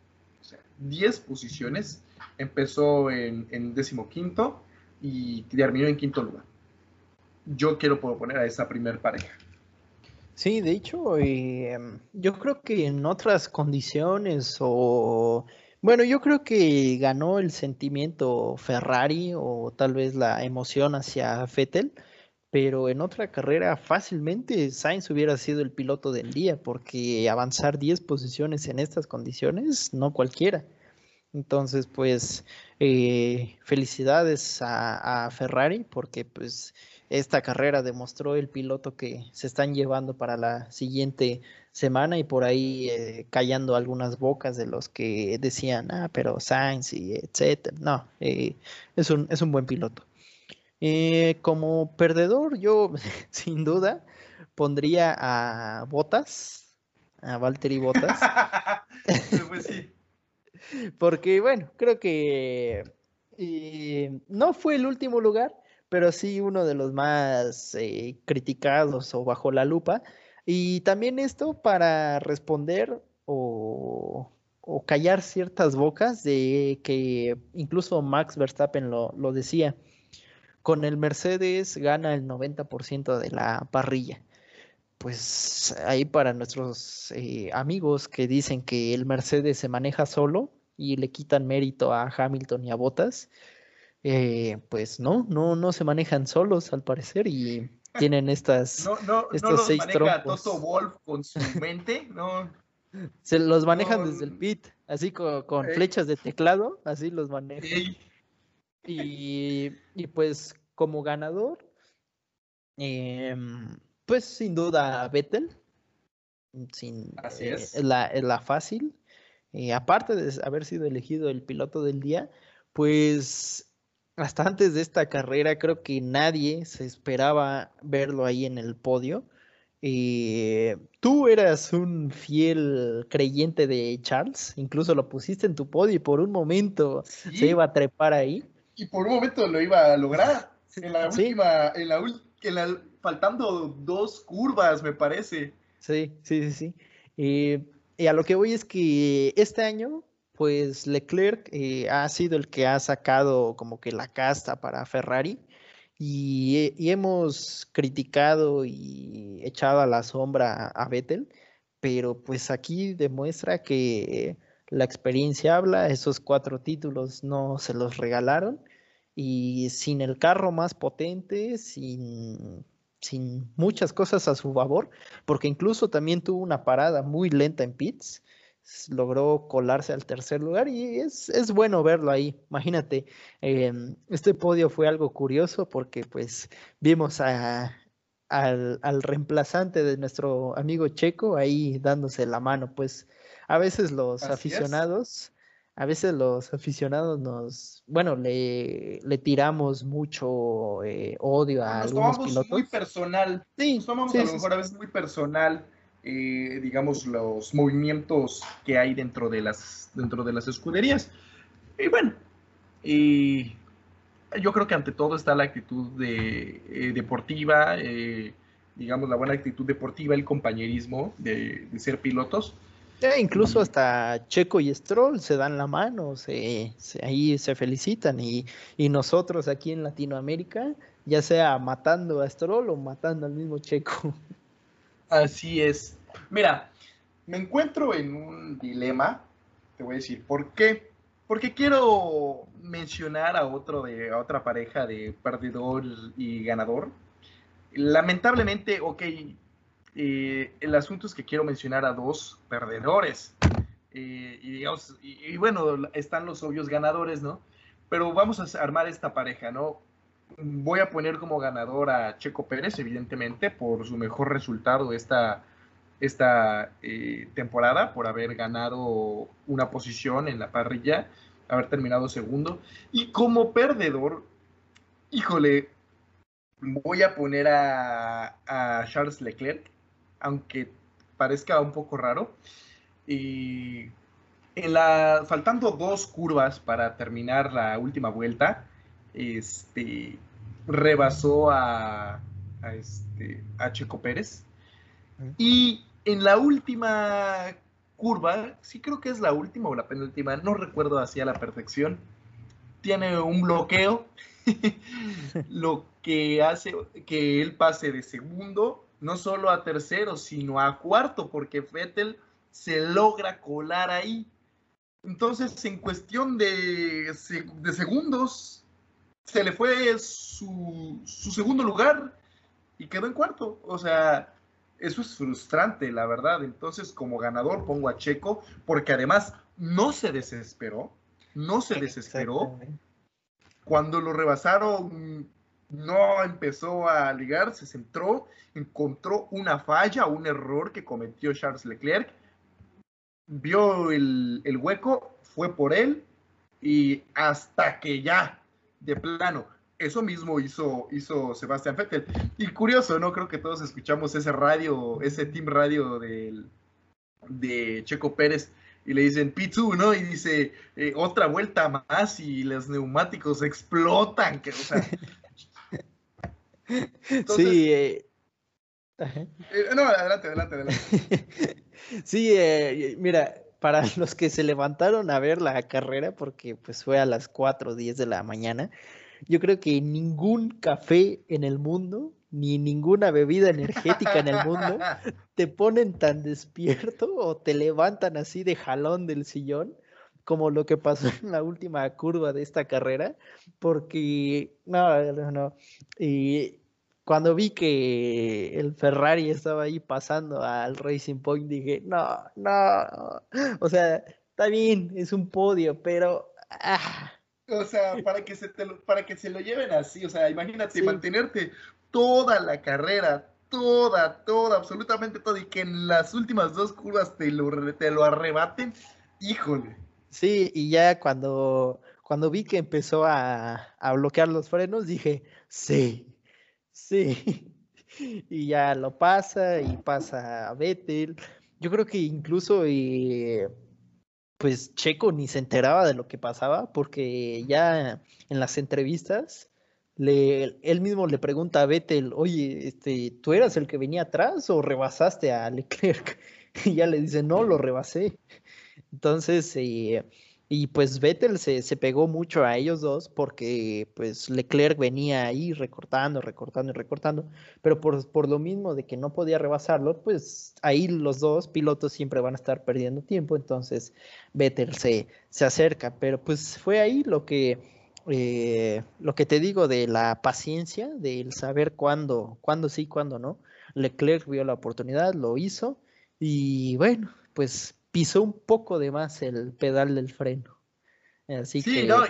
o sea, 10 posiciones, empezó en, en quinto y terminó en quinto lugar. Yo quiero proponer a esa primer pareja. Sí, de hecho, eh, yo creo que en otras condiciones o bueno, yo creo que ganó el sentimiento Ferrari o tal vez la emoción hacia Vettel, pero en otra carrera fácilmente Sainz hubiera sido el piloto del día, porque avanzar 10 posiciones en estas condiciones, no cualquiera. Entonces, pues, eh, felicidades a, Ferrari, porque pues esta carrera demostró el piloto que se están llevando para la siguiente semana y por ahí eh, callando algunas bocas de los que decían, ah, pero Sainz y etcétera. No, eh, es, un, es un buen piloto. Eh, como perdedor, yo sin duda pondría a Botas, a Valtteri Botas. pues sí. Porque, bueno, creo que no fue el último lugar, pero sí uno de los más criticados o bajo la lupa y también esto para responder o, callar ciertas bocas de que incluso Max Verstappen lo, decía, con el Mercedes gana el 90% de la parrilla. Pues ahí para nuestros eh, amigos que dicen que el Mercedes se maneja solo y le quitan mérito a Hamilton y a Bottas, eh, pues no, no, no se manejan solos al parecer y tienen estas no, no, estos no los seis maneja Toto Wolf con su mente, no. Se los manejan desde el pit, así con, flechas de teclado, así los manejan. Y, y, pues como ganador, em, pues sin duda Vettel, sin, así eh, es. la, la, fácil. Eh, aparte de haber sido elegido el piloto del día, pues hasta antes de esta carrera creo que nadie se esperaba verlo ahí en el podio. Eh, tú eras un fiel creyente de Charles, incluso lo pusiste en tu podio y por un momento se iba a trepar ahí. Y por un momento lo iba a lograr. En la última, en la, faltando dos curvas, me parece. Sí, sí, sí, sí. Y a lo que voy es que este año pues Leclerc eh, ha sido el que ha sacado como que la casta para Ferrari y, hemos criticado y echado a la sombra a Vettel, pero pues aquí demuestra que la experiencia habla, esos cuatro títulos no se los regalaron y sin el carro más potente, sin, sin muchas cosas a su favor, porque incluso también tuvo una parada muy lenta en pits logró colarse al tercer lugar y es, es bueno verlo ahí. Imagínate, em, este podio fue algo curioso porque pues vimos a, al, al, reemplazante de nuestro amigo Checo ahí dándose la mano, pues a veces los aficionados... A veces los aficionados nos, bueno, le, le tiramos mucho eh, odio a nos algunos pilotos. muy personal. Sí, nos tomamos a lo mejor a veces muy personal eh, digamos, los movimientos que hay dentro de las, dentro de las escuderías. Y bueno, y yo creo que ante todo está la actitud de, eh, deportiva, eh, digamos, la buena actitud deportiva, el compañerismo de, ser pilotos. Incluso hasta Checo y Stroll se dan la mano, se, ahí se felicitan y, y, nosotros aquí en Latinoamérica, ya sea matando a Stroll o matando al mismo Checo. Así es. Mira, me encuentro en un dilema, te voy a decir, ¿por qué? Porque quiero mencionar a, otro de, a otra pareja de perdedor y ganador. Lamentablemente, ok, eh, el asunto es que quiero mencionar a dos perdedores. Eh, y, digamos, y, bueno, están los obvios ganadores, ¿no? Pero vamos a armar esta pareja, ¿no? Voy a poner como ganador a Checo Pérez, evidentemente, por su mejor resultado esta, esta eh, temporada por haber ganado una posición en la parrilla, haber terminado segundo. Y como perdedor, híjole, voy a poner a, a Charles Leclerc, aunque parezca un poco raro. Y en la, faltando dos curvas para terminar la última vuelta, este, rebasó a, a, este, a Checo Pérez. Y en la última curva, sí creo que es la última o la penúltima, no recuerdo así a la perfección, tiene un bloqueo, lo que hace que él pase de segundo, no solo a tercero, sino a cuarto, porque Vettel se logra colar ahí. Entonces, en cuestión de, de segundos, se le fue su, su segundo lugar y quedó en cuarto. O sea, eso es frustrante, la verdad. Entonces, como ganador pongo a Checo, porque además no se desesperó, no se desesperó. Cuando lo rebasaron, no empezó a ligar, se centró, encontró una falla, un error que cometió Charles Leclerc, vio el, el hueco, fue por él y hasta que ya, de plano, eso mismo hizo, hizo Sebastián Vettel. Y curioso, ¿no? Creo que todos escuchamos ese radio, ese team radio de Checo Pérez y le dicen P2, ¿no? Y dice eh, otra vuelta más y los neumáticos explotan. Que, o sea, sí. Eh, eh, no, adelante, adelante, adelante. sí, mira, para los que se levantaron a ver la carrera, porque pues fue a las 4 o 10 de la mañana, yo creo que ningún café en el mundo, ni ninguna bebida energética en el mundo, te ponen tan despierto o te levantan así de jalón del sillón como lo que pasó en la última curva de esta carrera, porque no, no, no. Y cuando vi que el Ferrari estaba ahí pasando al Racing Point, dije, no, no, o sea, está bien, es un podio, pero... Ah, o sea, para que se, te lo, para que se lo lleven así, o sea, imagínate mantenerte toda la carrera, toda, toda, absolutamente toda, y que en las últimas dos curvas te lo, te lo arrebaten, híjole. Sí, y ya cuando, cuando vi que empezó a, a bloquear los frenos, dije, sí, sí. Y ya lo pasa y pasa a Vettel. Yo creo que incluso eh, pues Checo ni se enteraba de lo que pasaba porque ya en las entrevistas le, él mismo le pregunta a Vettel, oye, este, ¿tú eras el que venía atrás o rebasaste a Leclerc? Y ya le dice, no, lo rebasé. Entonces, eh, y pues Vettel se, se, pegó mucho a ellos dos porque pues Leclerc venía ahí recortando, recortando y recortando, pero por, por, lo mismo de que no podía rebasarlo, pues ahí los dos pilotos siempre van a estar perdiendo tiempo, entonces Vettel se, se acerca, pero pues fue ahí lo que, eh, lo que te digo de la paciencia, del saber cuándo, cuándo sí, cuándo no. Leclerc vio la oportunidad, lo hizo y bueno, pues pisó un poco de más el pedal del freno. Así sí, no,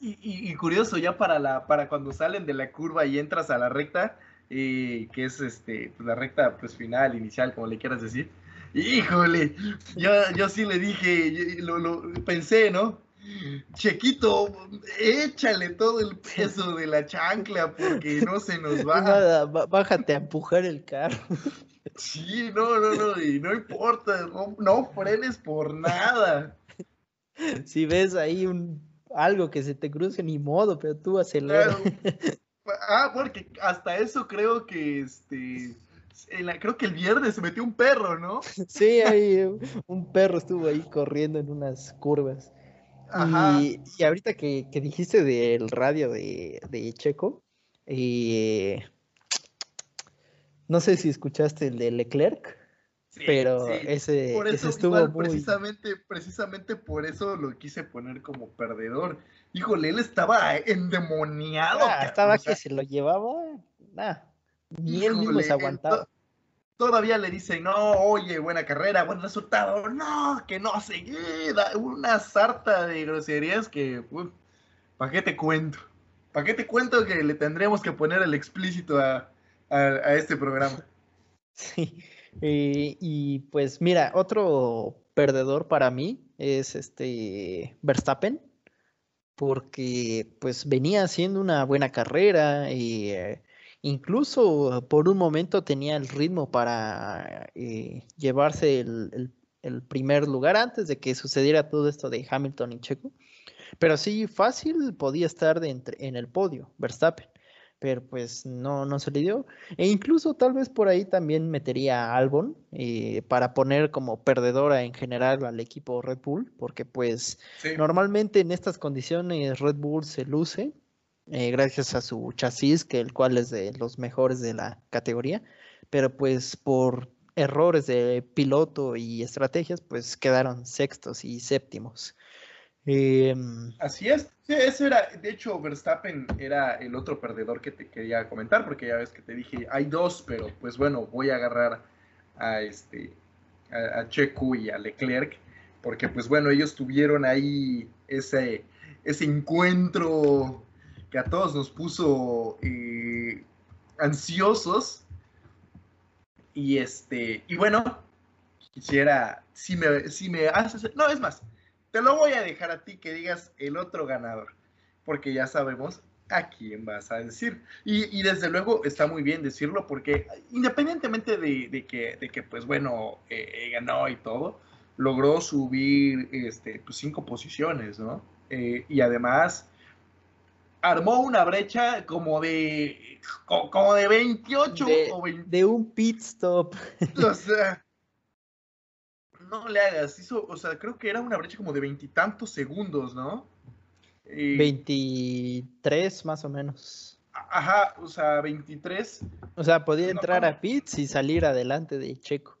y, curioso, ya para la, para cuando salen de la curva y entras a la recta, eh, que es este, pues, la recta pues final, inicial, como le quieras decir. Híjole, yo, yo sí le dije, lo, lo pensé, ¿no? Chequito, échale todo el peso de la chancla porque no se nos va. bájate a empujar el carro. Sí, no, no, no, y no importa, no, frenes por nada. Si ves ahí un algo que se te cruce, ni modo, pero tú aceleras. Ah, porque hasta eso creo que este. creo que el viernes se metió un perro, ¿no? Sí, ahí un perro estuvo ahí corriendo en unas curvas. Ajá. Y, ahorita que, dijiste del radio de, de Checo, eh, no sé si escuchaste el de Leclerc, pero ese, estuvo precisamente, precisamente por eso lo quise poner como perdedor. Híjole, él estaba endemoniado. Ah, estaba que se lo llevaba, nah, ni él mismo se aguantaba. Todavía le dicen, no, oye, buena carrera, buen resultado, no, que no seguida, una sarta de groserías que, ¿para qué te cuento? ¿Para qué te cuento que le tendremos que poner el explícito a, a, este programa. Sí, Eh, y pues mira, otro perdedor para mí es este Verstappen, porque pues venía haciendo una buena carrera y eh, incluso por un momento tenía el ritmo para eh, llevarse el, primer lugar antes de que sucediera todo esto de Hamilton y Checo. Pero sí, fácil podía estar en el podio, Verstappen pero pues no, no se le dio. E incluso tal vez por ahí también metería a Albon eh, para poner como perdedora en general al equipo Red Bull, porque pues normalmente en estas condiciones Red Bull se luce eh, gracias a su chasis, que el cual es de los mejores de la categoría, pero pues por errores de piloto y estrategias, pues quedaron sextos y séptimos. Em, Así es. Eso era, de hecho, Verstappen era el otro perdedor que te quería comentar, porque ya ves que te dije, hay dos, pero pues bueno, voy a agarrar a este a, Checo y a Leclerc, porque pues bueno, ellos tuvieron ahí ese, ese encuentro que a todos nos puso eh, ansiosos. Y este, y bueno, quisiera, si me, si me haces, no, es más, te lo voy a dejar a ti que digas el otro ganador, porque ya sabemos a quién vas a decir. Y, desde luego está muy bien decirlo, porque independientemente de, que, de que, pues bueno, eh, ganó y todo, logró subir este, pues, cinco posiciones, ¿no? Eh, y además armó una brecha como de como de 28 de, o de un pit stop. O sea, no le hagas, hizo, o sea, creo que era una brecha como de veintitantos segundos, ¿no? Veintitrés más o menos. Ajá, o sea, 23. O sea, podía entrar a pits y salir adelante de Checo.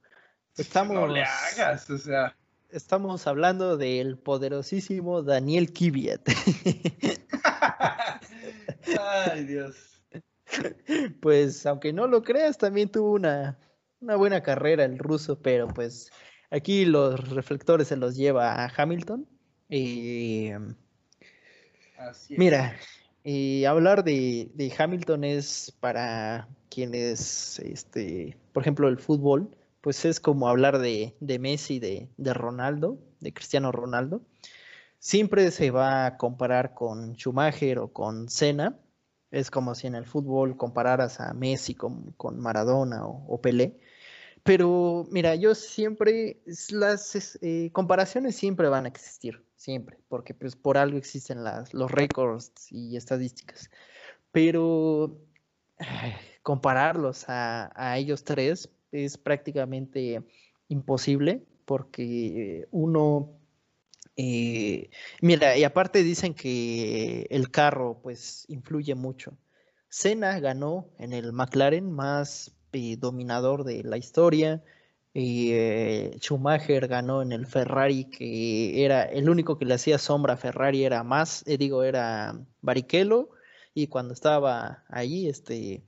Estamos, no le hagas, o sea. Estamos hablando del poderosísimo Daniel Kiviat. Ay, Dios. Pues, aunque no lo creas, también tuvo una, una buena carrera el ruso, pero pues Aquí los reflectores se los lleva a Hamilton. Mira, hablar de, Hamilton es para quienes, este, por ejemplo, el fútbol, pues es como hablar de, Messi, de, de, Ronaldo, de Cristiano Ronaldo. Siempre se va a comparar con Schumacher o con Senna. Es como si en el fútbol compararas a Messi con, Maradona o, o Pelé. Pero mira, yo siempre, las eh, comparaciones siempre van a existir, siempre, porque pues por algo existen las, los récords y estadísticas. Pero compararlos a, ellos tres es prácticamente imposible porque uno, eh, mira, y aparte dicen que el carro pues influye mucho. Senna ganó en el McLaren más eh, dominador de la historia. Eh, Schumacher ganó en el Ferrari, que era el único que le hacía sombra a Ferrari, era más, eh, digo, era Barrichello, y cuando estaba ahí, este,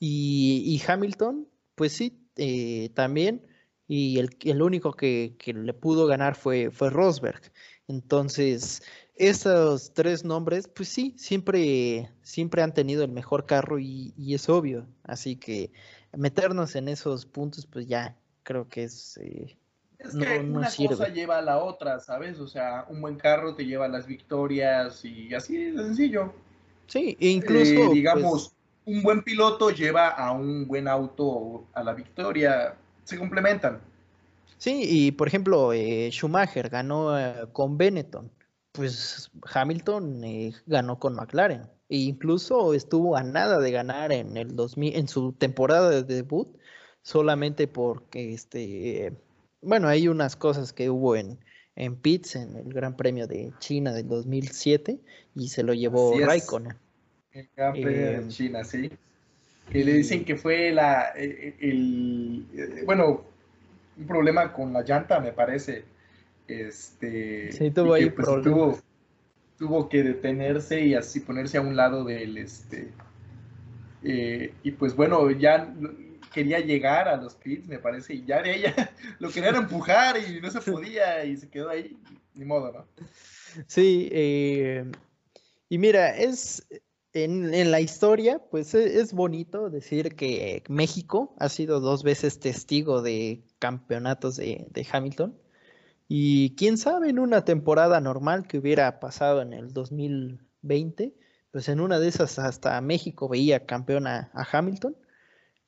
y, Hamilton, pues sí, también, y el, el único que, que, le pudo ganar fue, fue Rosberg. Entonces, esos tres nombres, pues sí, siempre, siempre han tenido el mejor carro y, es obvio. Así que meternos en esos puntos, pues ya creo que es... Eh, es que una cosa lleva a la otra, ¿sabes? O sea, un buen carro te lleva a las victorias y así de sencillo. Sí, e incluso... Eh, digamos, pues un buen piloto lleva a un buen auto a la victoria. Se complementan. Sí, y por ejemplo, eh, Schumacher ganó con Benetton pues Hamilton eh, ganó con McLaren e incluso estuvo a nada de ganar en el 2000 en su temporada de debut solamente porque este bueno hay unas cosas que hubo en en pits en el Gran Premio de China del 2007 y se lo llevó Raikkonen. El Gran Premio de eh, China sí. Que le dicen que fue la eh, el bueno un problema con la llanta me parece. Este, sí, tuvo ahí pues, tuvo, tuvo, que detenerse y así ponerse a un lado del este. Eh, y pues bueno, ya quería llegar a los pits, me parece, y ya de ella lo querían empujar y no se podía y se quedó ahí, ni modo, ¿no? Sí, eh, y mira, es en, la historia, pues e, es, bonito decir que México ha sido dos veces testigo de campeonatos de, de, Hamilton. Y quién sabe, en una temporada normal que hubiera pasado en el 2020, pues en una de esas hasta México veía campeón a, Hamilton.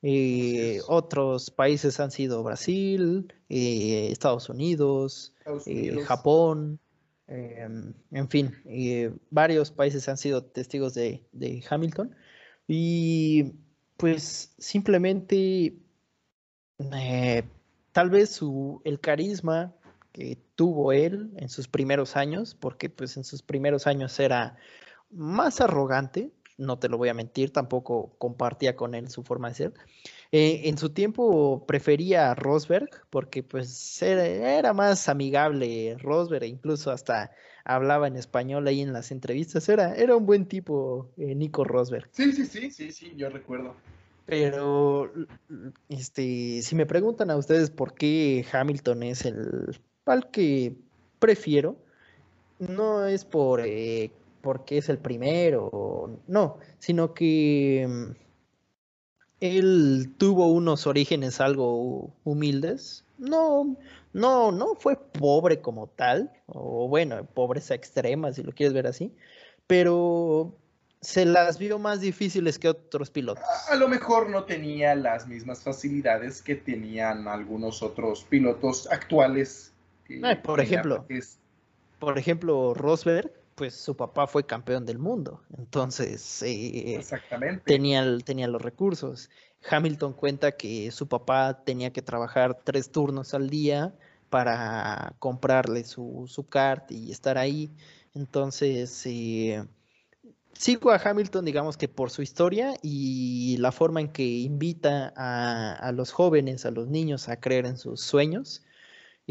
Eh, otros países han sido Brasil, eh, Estados Unidos, eh, Japón, em, en fin, varios países han sido testigos de, Hamilton. Y pues simplemente tal vez su, el carisma que tuvo él en sus primeros años, porque pues en sus primeros años era más arrogante, no te lo voy a mentir, tampoco compartía con él su forma de ser. Eh, en su tiempo prefería a Rosberg porque pues era, más amigable Rosberg, e incluso hasta hablaba en español ahí en las entrevistas, era, era un buen tipo eh, Nico Rosberg. Sí, sí, sí, sí, sí, yo recuerdo. Pero este, si me preguntan a ustedes por qué Hamilton es el que prefiero, no es por eh, porque es el primero, no, sino que mm, él tuvo unos orígenes algo humildes. No, no, no fue pobre como tal, o bueno, pobreza extrema, si lo quieres ver así, pero se las vio más difíciles que otros pilotos. A, lo mejor no tenía las mismas facilidades que tenían algunos otros pilotos actuales. Por ejemplo, por ejemplo, Rosberg pues su papá fue campeón del mundo, entonces eh, Tenía, tenía los recursos. Hamilton cuenta que su papá tenía que trabajar tres turnos al día para comprarle su, su kart y estar ahí. Entonces, eh, sigo a Hamilton, digamos que por su historia y la forma en que invita a, a los jóvenes, a los niños a creer en sus sueños.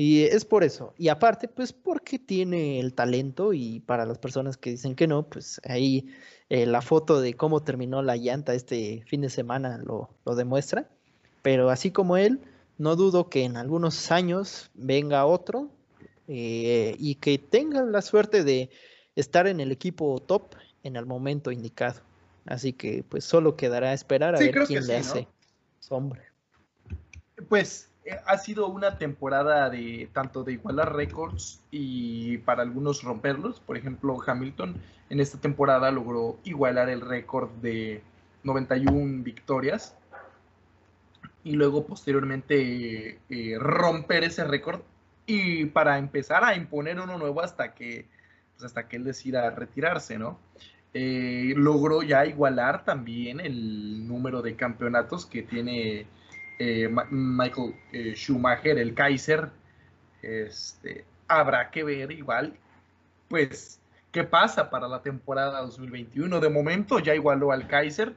Y es por eso. Y aparte, pues porque tiene el talento y para las personas que dicen que no, pues ahí eh, la foto de cómo terminó la llanta este fin de semana lo, demuestra. Pero así como él, no dudo que en algunos años venga otro eh, y que tenga la suerte de estar en el equipo top en el momento indicado. Así que pues solo quedará esperar a ver quién le hace sombra. Pues ha sido una temporada de tanto de igualar récords y para algunos romperlos. Por ejemplo, Hamilton en esta temporada logró igualar el récord de 91 victorias y luego posteriormente eh, romper ese récord y para empezar a imponer uno nuevo hasta que pues hasta que él decida retirarse, ¿no? Eh, logró ya igualar también el número de campeonatos que tiene eh, Michael eh, Schumacher, el Kaiser, este, habrá que ver igual, pues, qué pasa para la temporada 2021. De momento ya igualó al Kaiser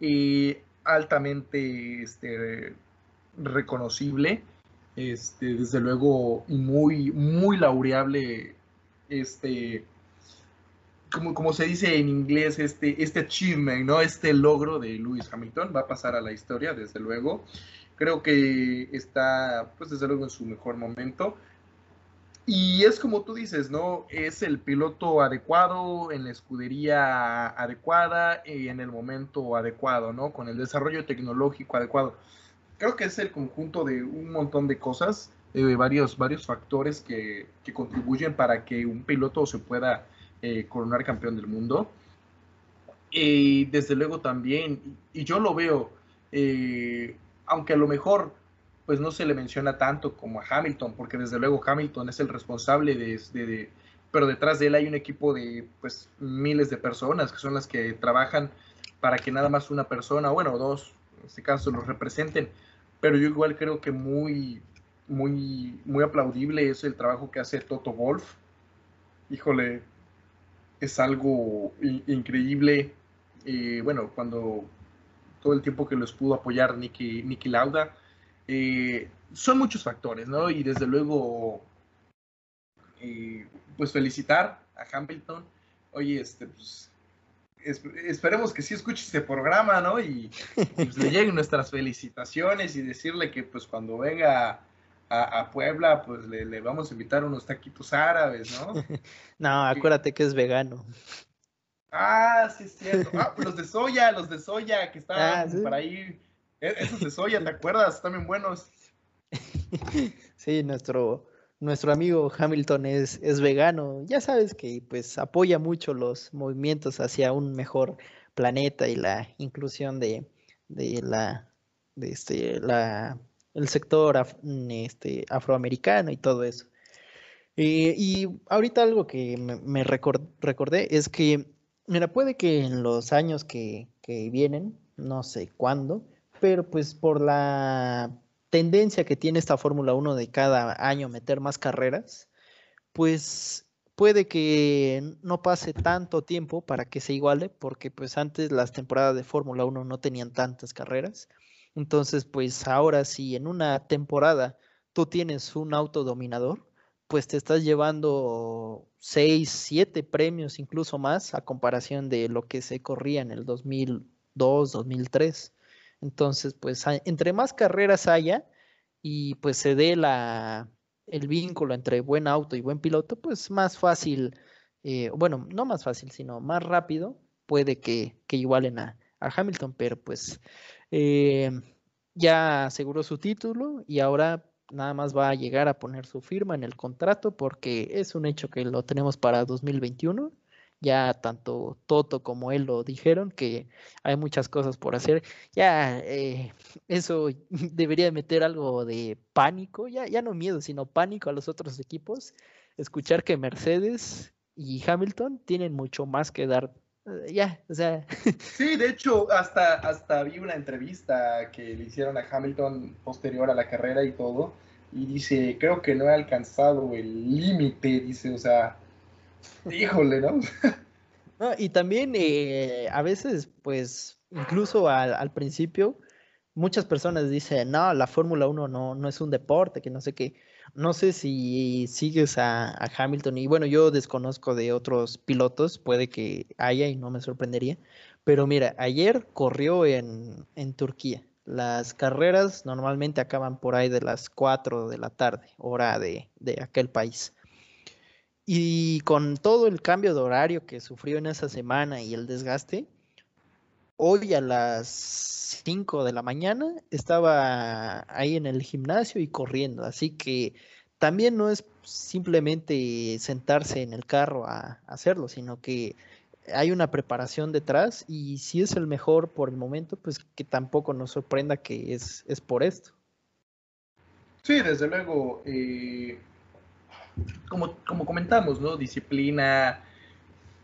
y altamente este, reconocible, este, desde luego muy, muy laureable este, como, se dice en inglés, este, este achievement, ¿no? Este logro de Lewis Hamilton va a pasar a la historia, desde luego. Creo que está, pues desde luego, en su mejor momento. Y es como tú dices, ¿no? Es el piloto adecuado, en la escudería adecuada y en el momento adecuado, ¿no? Con el desarrollo tecnológico adecuado. Creo que es el conjunto de un montón de cosas, de varios, varios factores que, que contribuyen para que un piloto se pueda eh, coronar campeón del mundo. Y desde luego también, y yo lo veo, eh, aunque a lo mejor pues no se le menciona tanto como a Hamilton, porque desde luego Hamilton es el responsable de, pero detrás de él hay un equipo de pues miles de personas que son las que trabajan para que nada más una persona, bueno, dos, en este caso, los representen. Pero yo igual creo que muy, muy, muy aplaudible es el trabajo que hace Toto Wolf. Híjole, es algo increíble. Eh, bueno, cuando todo el tiempo que los pudo apoyar Nicky, Nicky Lauda, eh, son muchos factores, ¿no? Y desde luego, eh, pues felicitar a Hamilton. Oye, este, pues, esperemos que sí escuche este programa, ¿no? Y, pues, le lleguen nuestras felicitaciones y decirle que, pues, cuando venga a, Puebla, pues le, vamos a invitar unos taquitos árabes, ¿no? no, acuérdate que es vegano. Ah, sí, es cierto. Ah, los de soya, los de soya que estaban ah, para ir. E, esos de soya, ¿te acuerdas? Están bien buenos. Sí, nuestro, nuestro amigo Hamilton es, es vegano. Ya sabes que pues apoya mucho los movimientos hacia un mejor planeta y la inclusión de, de la de este la el sector este, afroamericano y todo eso. Eh, y ahorita algo que me, recordé es que, mira, puede que en los años que, que vienen, no sé cuándo, pero pues por la tendencia que tiene esta Fórmula 1 de cada año meter más carreras, pues puede que no pase tanto tiempo para que se iguale, porque pues antes las temporadas de Fórmula 1 no tenían tantas carreras. Entonces, pues ahora si en una temporada tú tienes un auto dominador, pues te estás llevando 6, 7 premios, incluso más, a comparación de lo que se corría en el 2002, 2003. Entonces, pues entre más carreras haya y pues se dé la, el vínculo entre buen auto y buen piloto, pues más fácil, eh, bueno, no más fácil, sino más rápido puede que, que igualen a, a Hamilton, pero pues eh, ya aseguró su título y ahora nada más va a llegar a poner su firma en el contrato porque es un hecho que lo tenemos para 2021. Ya tanto Toto como él lo dijeron que hay muchas cosas por hacer. Ya eh, eso debería meter algo de pánico, ya, ya no miedo, sino pánico a los otros equipos. Escuchar que Mercedes y Hamilton tienen mucho más que dar eh, ya, o sea. Sí, de hecho, hasta, hasta vi una entrevista que le hicieron a Hamilton posterior a la carrera y todo, y dice, creo que no he alcanzado el límite, dice, o sea, híjole, ¿no? y también eh, a veces, pues, incluso al, principio, muchas personas dicen, no, la Fórmula 1 no, no es un deporte, que no sé qué. No sé si sigues a, Hamilton y bueno, yo desconozco de otros pilotos, puede que haya y no me sorprendería, pero mira, ayer corrió en, Turquía. Las carreras normalmente acaban por ahí de las 4 de la tarde, hora de, de aquel país. Y con todo el cambio de horario que sufrió en esa semana y el desgaste, hoy a las 5 de la mañana estaba ahí en el gimnasio y corriendo, así que también no es simplemente sentarse en el carro a, hacerlo, sino que hay una preparación detrás y si es el mejor por el momento, pues que tampoco nos sorprenda que es, es por esto. Sí, desde luego, eh, como, como comentamos, ¿no? Disciplina,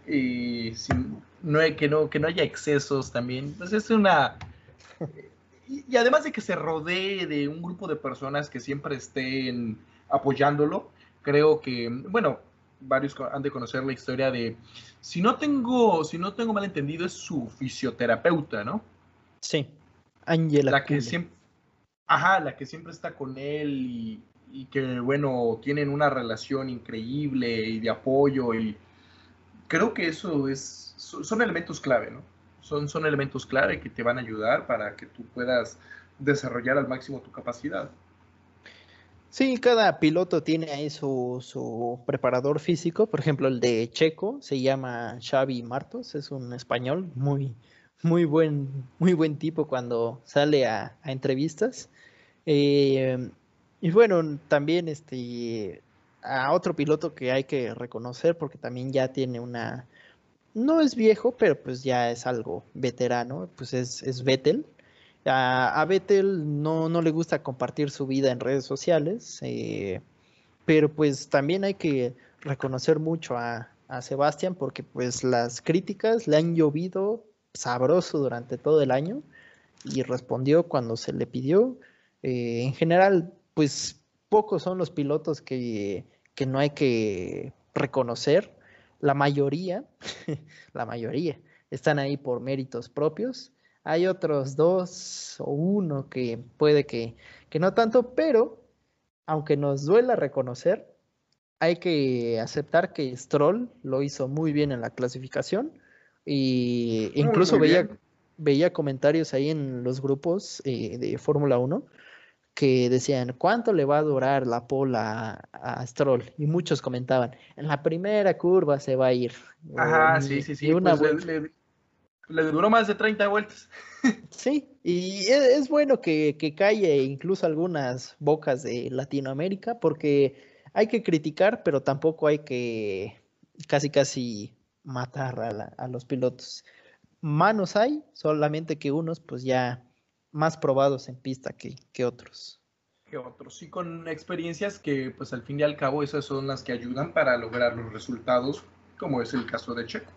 y sin, no, que, no, que no haya excesos también. Pues es una... Y, además de que se rodee de un grupo de personas que siempre estén apoyándolo, creo que, bueno, varios han de conocer la historia de, si no tengo, si no tengo mal entendido, es su fisioterapeuta, ¿no? Sí, Angela. La que siempre, ajá, la que siempre está con él y, y que, bueno, tienen una relación increíble y de apoyo y creo que eso es, son elementos clave, ¿no? Son, son elementos clave que te van a ayudar para que tú puedas desarrollar al máximo tu capacidad. Sí, cada piloto tiene ahí su, su, preparador físico. Por ejemplo, el de Checo se llama Xavi Martos, es un español muy, muy buen, muy buen tipo cuando sale a, entrevistas. Eh, y bueno, también este a otro piloto que hay que reconocer porque también ya tiene una, no es viejo, pero pues ya es algo veterano, pues es, es Vettel. A, a Vettel no, no, le gusta compartir su vida en redes sociales, eh, pero pues también hay que reconocer mucho a, a Sebastián porque pues las críticas le han llovido sabroso durante todo el año y respondió cuando se le pidió. Eh, en general, pues pocos son los pilotos que, no hay que reconocer. La mayoría, la mayoría, están ahí por méritos propios. Hay otros dos o uno que puede que, que no tanto, pero aunque nos duela reconocer, hay que aceptar que Stroll lo hizo muy bien en la clasificación y incluso veía, veía comentarios ahí en los grupos eh, de Fórmula 1 que decían, ¿cuánto le va a durar la pola a, Stroll? Y muchos comentaban, en la primera curva se va a ir. Ajá, sí, sí, sí. Una pues le, duró más de 30 vueltas. Sí, y e, es, bueno que, que calle incluso algunas bocas de Latinoamérica, porque hay que criticar, pero tampoco hay que casi, casi matar a, a los pilotos. Manos hay, solamente que unos pues ya más probados en pista que, que otros. Que otros, y con experiencias que pues al fin y al cabo esas son las que ayudan para lograr los resultados, como es el caso de Checo.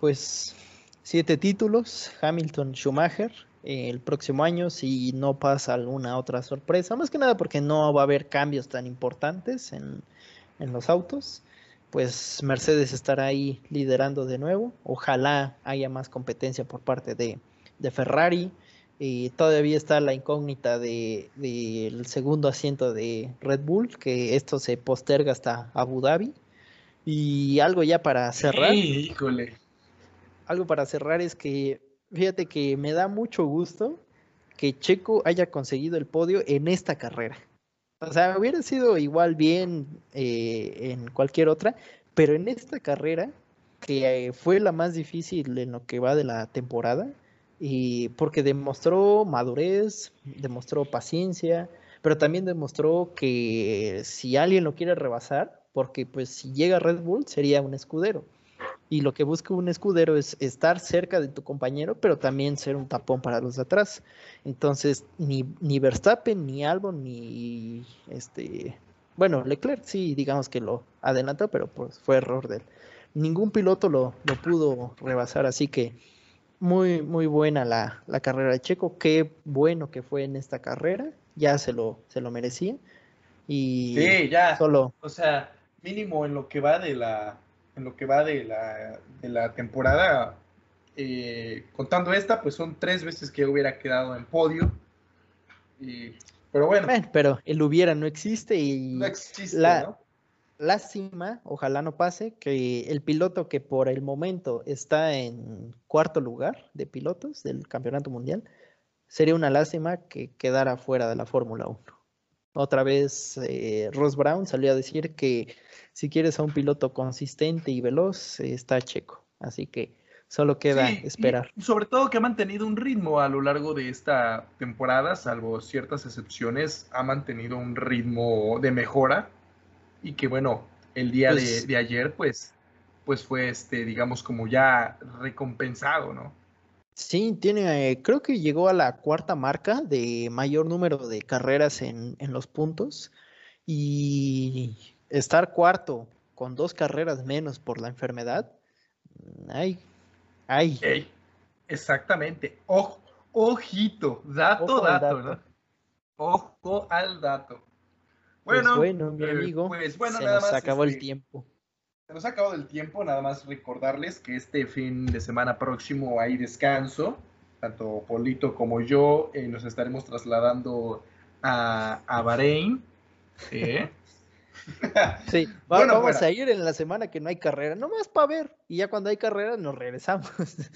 Pues siete títulos, Hamilton Schumacher, el próximo año si no pasa alguna otra sorpresa, más que nada porque no va a haber cambios tan importantes en, en los autos, pues Mercedes estará ahí liderando de nuevo, ojalá haya más competencia por parte de, de Ferrari, y todavía está la incógnita del de, segundo asiento de Red Bull, que esto se posterga hasta Abu Dhabi. Y algo ya para cerrar. híjole. Algo para cerrar es que, fíjate que me da mucho gusto que Checo haya conseguido el podio en esta carrera. O sea, hubiera sido igual bien eh, en cualquier otra, pero en esta carrera, que eh, fue la más difícil en lo que va de la temporada, y porque demostró madurez, demostró paciencia, pero también demostró que si alguien lo quiere rebasar, porque pues si llega Red Bull sería un escudero. Y lo que busca un escudero es estar cerca de tu compañero, pero también ser un tapón para los de atrás. Entonces, ni, ni Verstappen, ni Albon, ni este. Bueno, Leclerc sí, digamos que lo adelantó, pero pues fue error de él. Ningún piloto lo, lo pudo rebasar, así que muy, muy buena la, carrera de Checo. Qué bueno que fue en esta carrera. Ya se lo, se lo merecía. Y sí, ya. Solo. O sea, mínimo en lo que va de la, en lo que va de la, de la temporada, eh, contando esta, pues son tres veces que hubiera quedado en podio. pero bueno. Pero el hubiera no existe y no existe, ¿no? Lástima, ojalá no pase, que el piloto que por el momento está en cuarto lugar de pilotos del campeonato mundial, sería una lástima que quedara fuera de la Fórmula 1. Otra vez eh, Ross Brown salió a decir que si quieres a un piloto consistente y veloz, está Checo. Así que solo queda esperar. sobre todo que ha mantenido un ritmo a lo largo de esta temporada, salvo ciertas excepciones, ha mantenido un ritmo de mejora y que bueno, el día pues de, ayer pues, pues fue este, digamos, como ya recompensado, ¿no? Sí, tiene, eh, creo que llegó a la cuarta marca de mayor número de carreras en, los puntos y estar cuarto con dos carreras menos por la enfermedad, ay, ay. exactamente, ojo, ojito, dato, dato, ¿no? Ojo al dato. Pues bueno, bueno mi eh, amigo, pues bueno, se nos acabó el este, tiempo. Se nos ha acabado el tiempo, nada más recordarles que este fin de semana próximo hay descanso, tanto Polito como yo eh, nos estaremos trasladando a, a Bahrein. ¿eh? Sí, vamos a ir en la semana que no hay carrera, nomás para ver, y ya cuando hay carrera nos regresamos.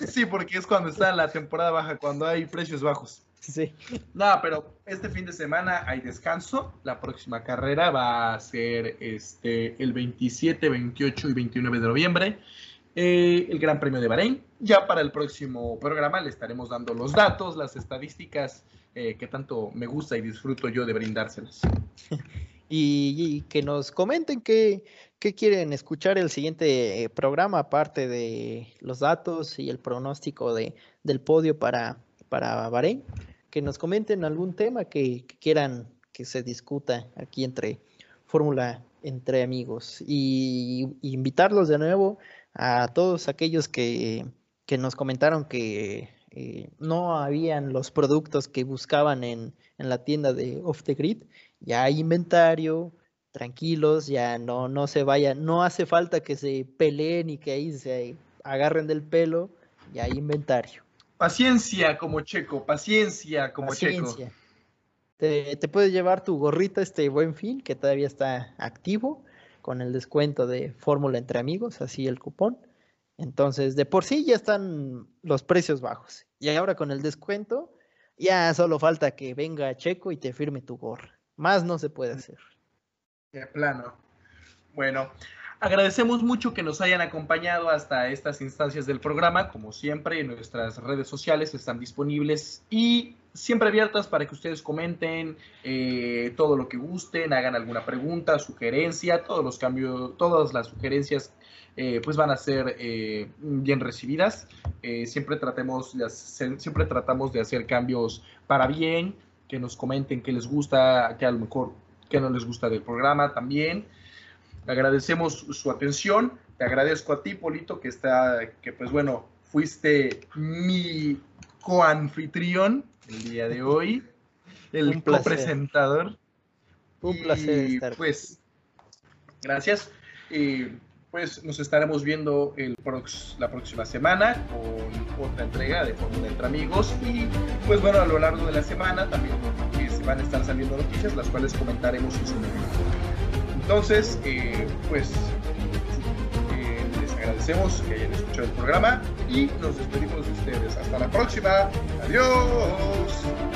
Sí, porque es cuando está la temporada baja, cuando hay precios bajos. Sí. No, pero este fin de semana hay descanso. La próxima carrera va a ser este, el 27, 28 y 29 de noviembre. Eh, el Gran Premio de Bahrein. Ya para el próximo programa le estaremos dando los datos, las estadísticas eh, que tanto me gusta y disfruto yo de brindárselas. Y, que nos comenten qué, quieren escuchar el siguiente eh, programa, aparte de los datos y el pronóstico de, del podio para, para Bahrein que nos comenten algún tema que, quieran que se discuta aquí entre Fórmula entre amigos y, invitarlos de nuevo a todos aquellos que, nos comentaron que eh, no habían los productos que buscaban en, en, la tienda de Off the Grid. Ya hay inventario, tranquilos, ya no, no se vayan, no hace falta que se peleen y que ahí se agarren del pelo, ya hay inventario. Paciencia como checo, paciencia como paciencia. checo. Te, te, puedes llevar tu gorrita este buen fin, que todavía está activo, con el descuento de fórmula entre amigos, así el cupón. Entonces, de por sí ya están los precios bajos. Y ahora con el descuento, Ya solo falta que venga Checo y te firme tu gorra. Más no se puede hacer. De plano. Bueno, agradecemos mucho que nos hayan acompañado hasta estas instancias del programa. Como siempre, nuestras redes sociales están disponibles y siempre abiertas para que ustedes comenten eh, todo lo que gusten, hagan alguna pregunta, sugerencia, todos los cambios, todas las sugerencias eh, pues van a ser eh, bien recibidas. siempre, tratemos de hacer, siempre tratamos de hacer cambios para bien, que nos comenten qué les gusta, qué a lo mejor qué no les gusta del programa también. Agradecemos su atención. Te agradezco a ti, Polito, que está, que pues bueno, fuiste mi coanfitrión el día de hoy, el copresentador. Un placer estar. Pues, gracias. Y pues nos estaremos viendo el la próxima semana con otra entrega de Fórmula Entre Amigos. Y pues bueno, a lo largo de la semana también van a estar saliendo noticias, las cuales comentaremos en su momento. Entonces, eh, pues eh, les agradecemos que hayan escuchado el programa y nos despedimos de ustedes. Hasta la próxima. Adiós.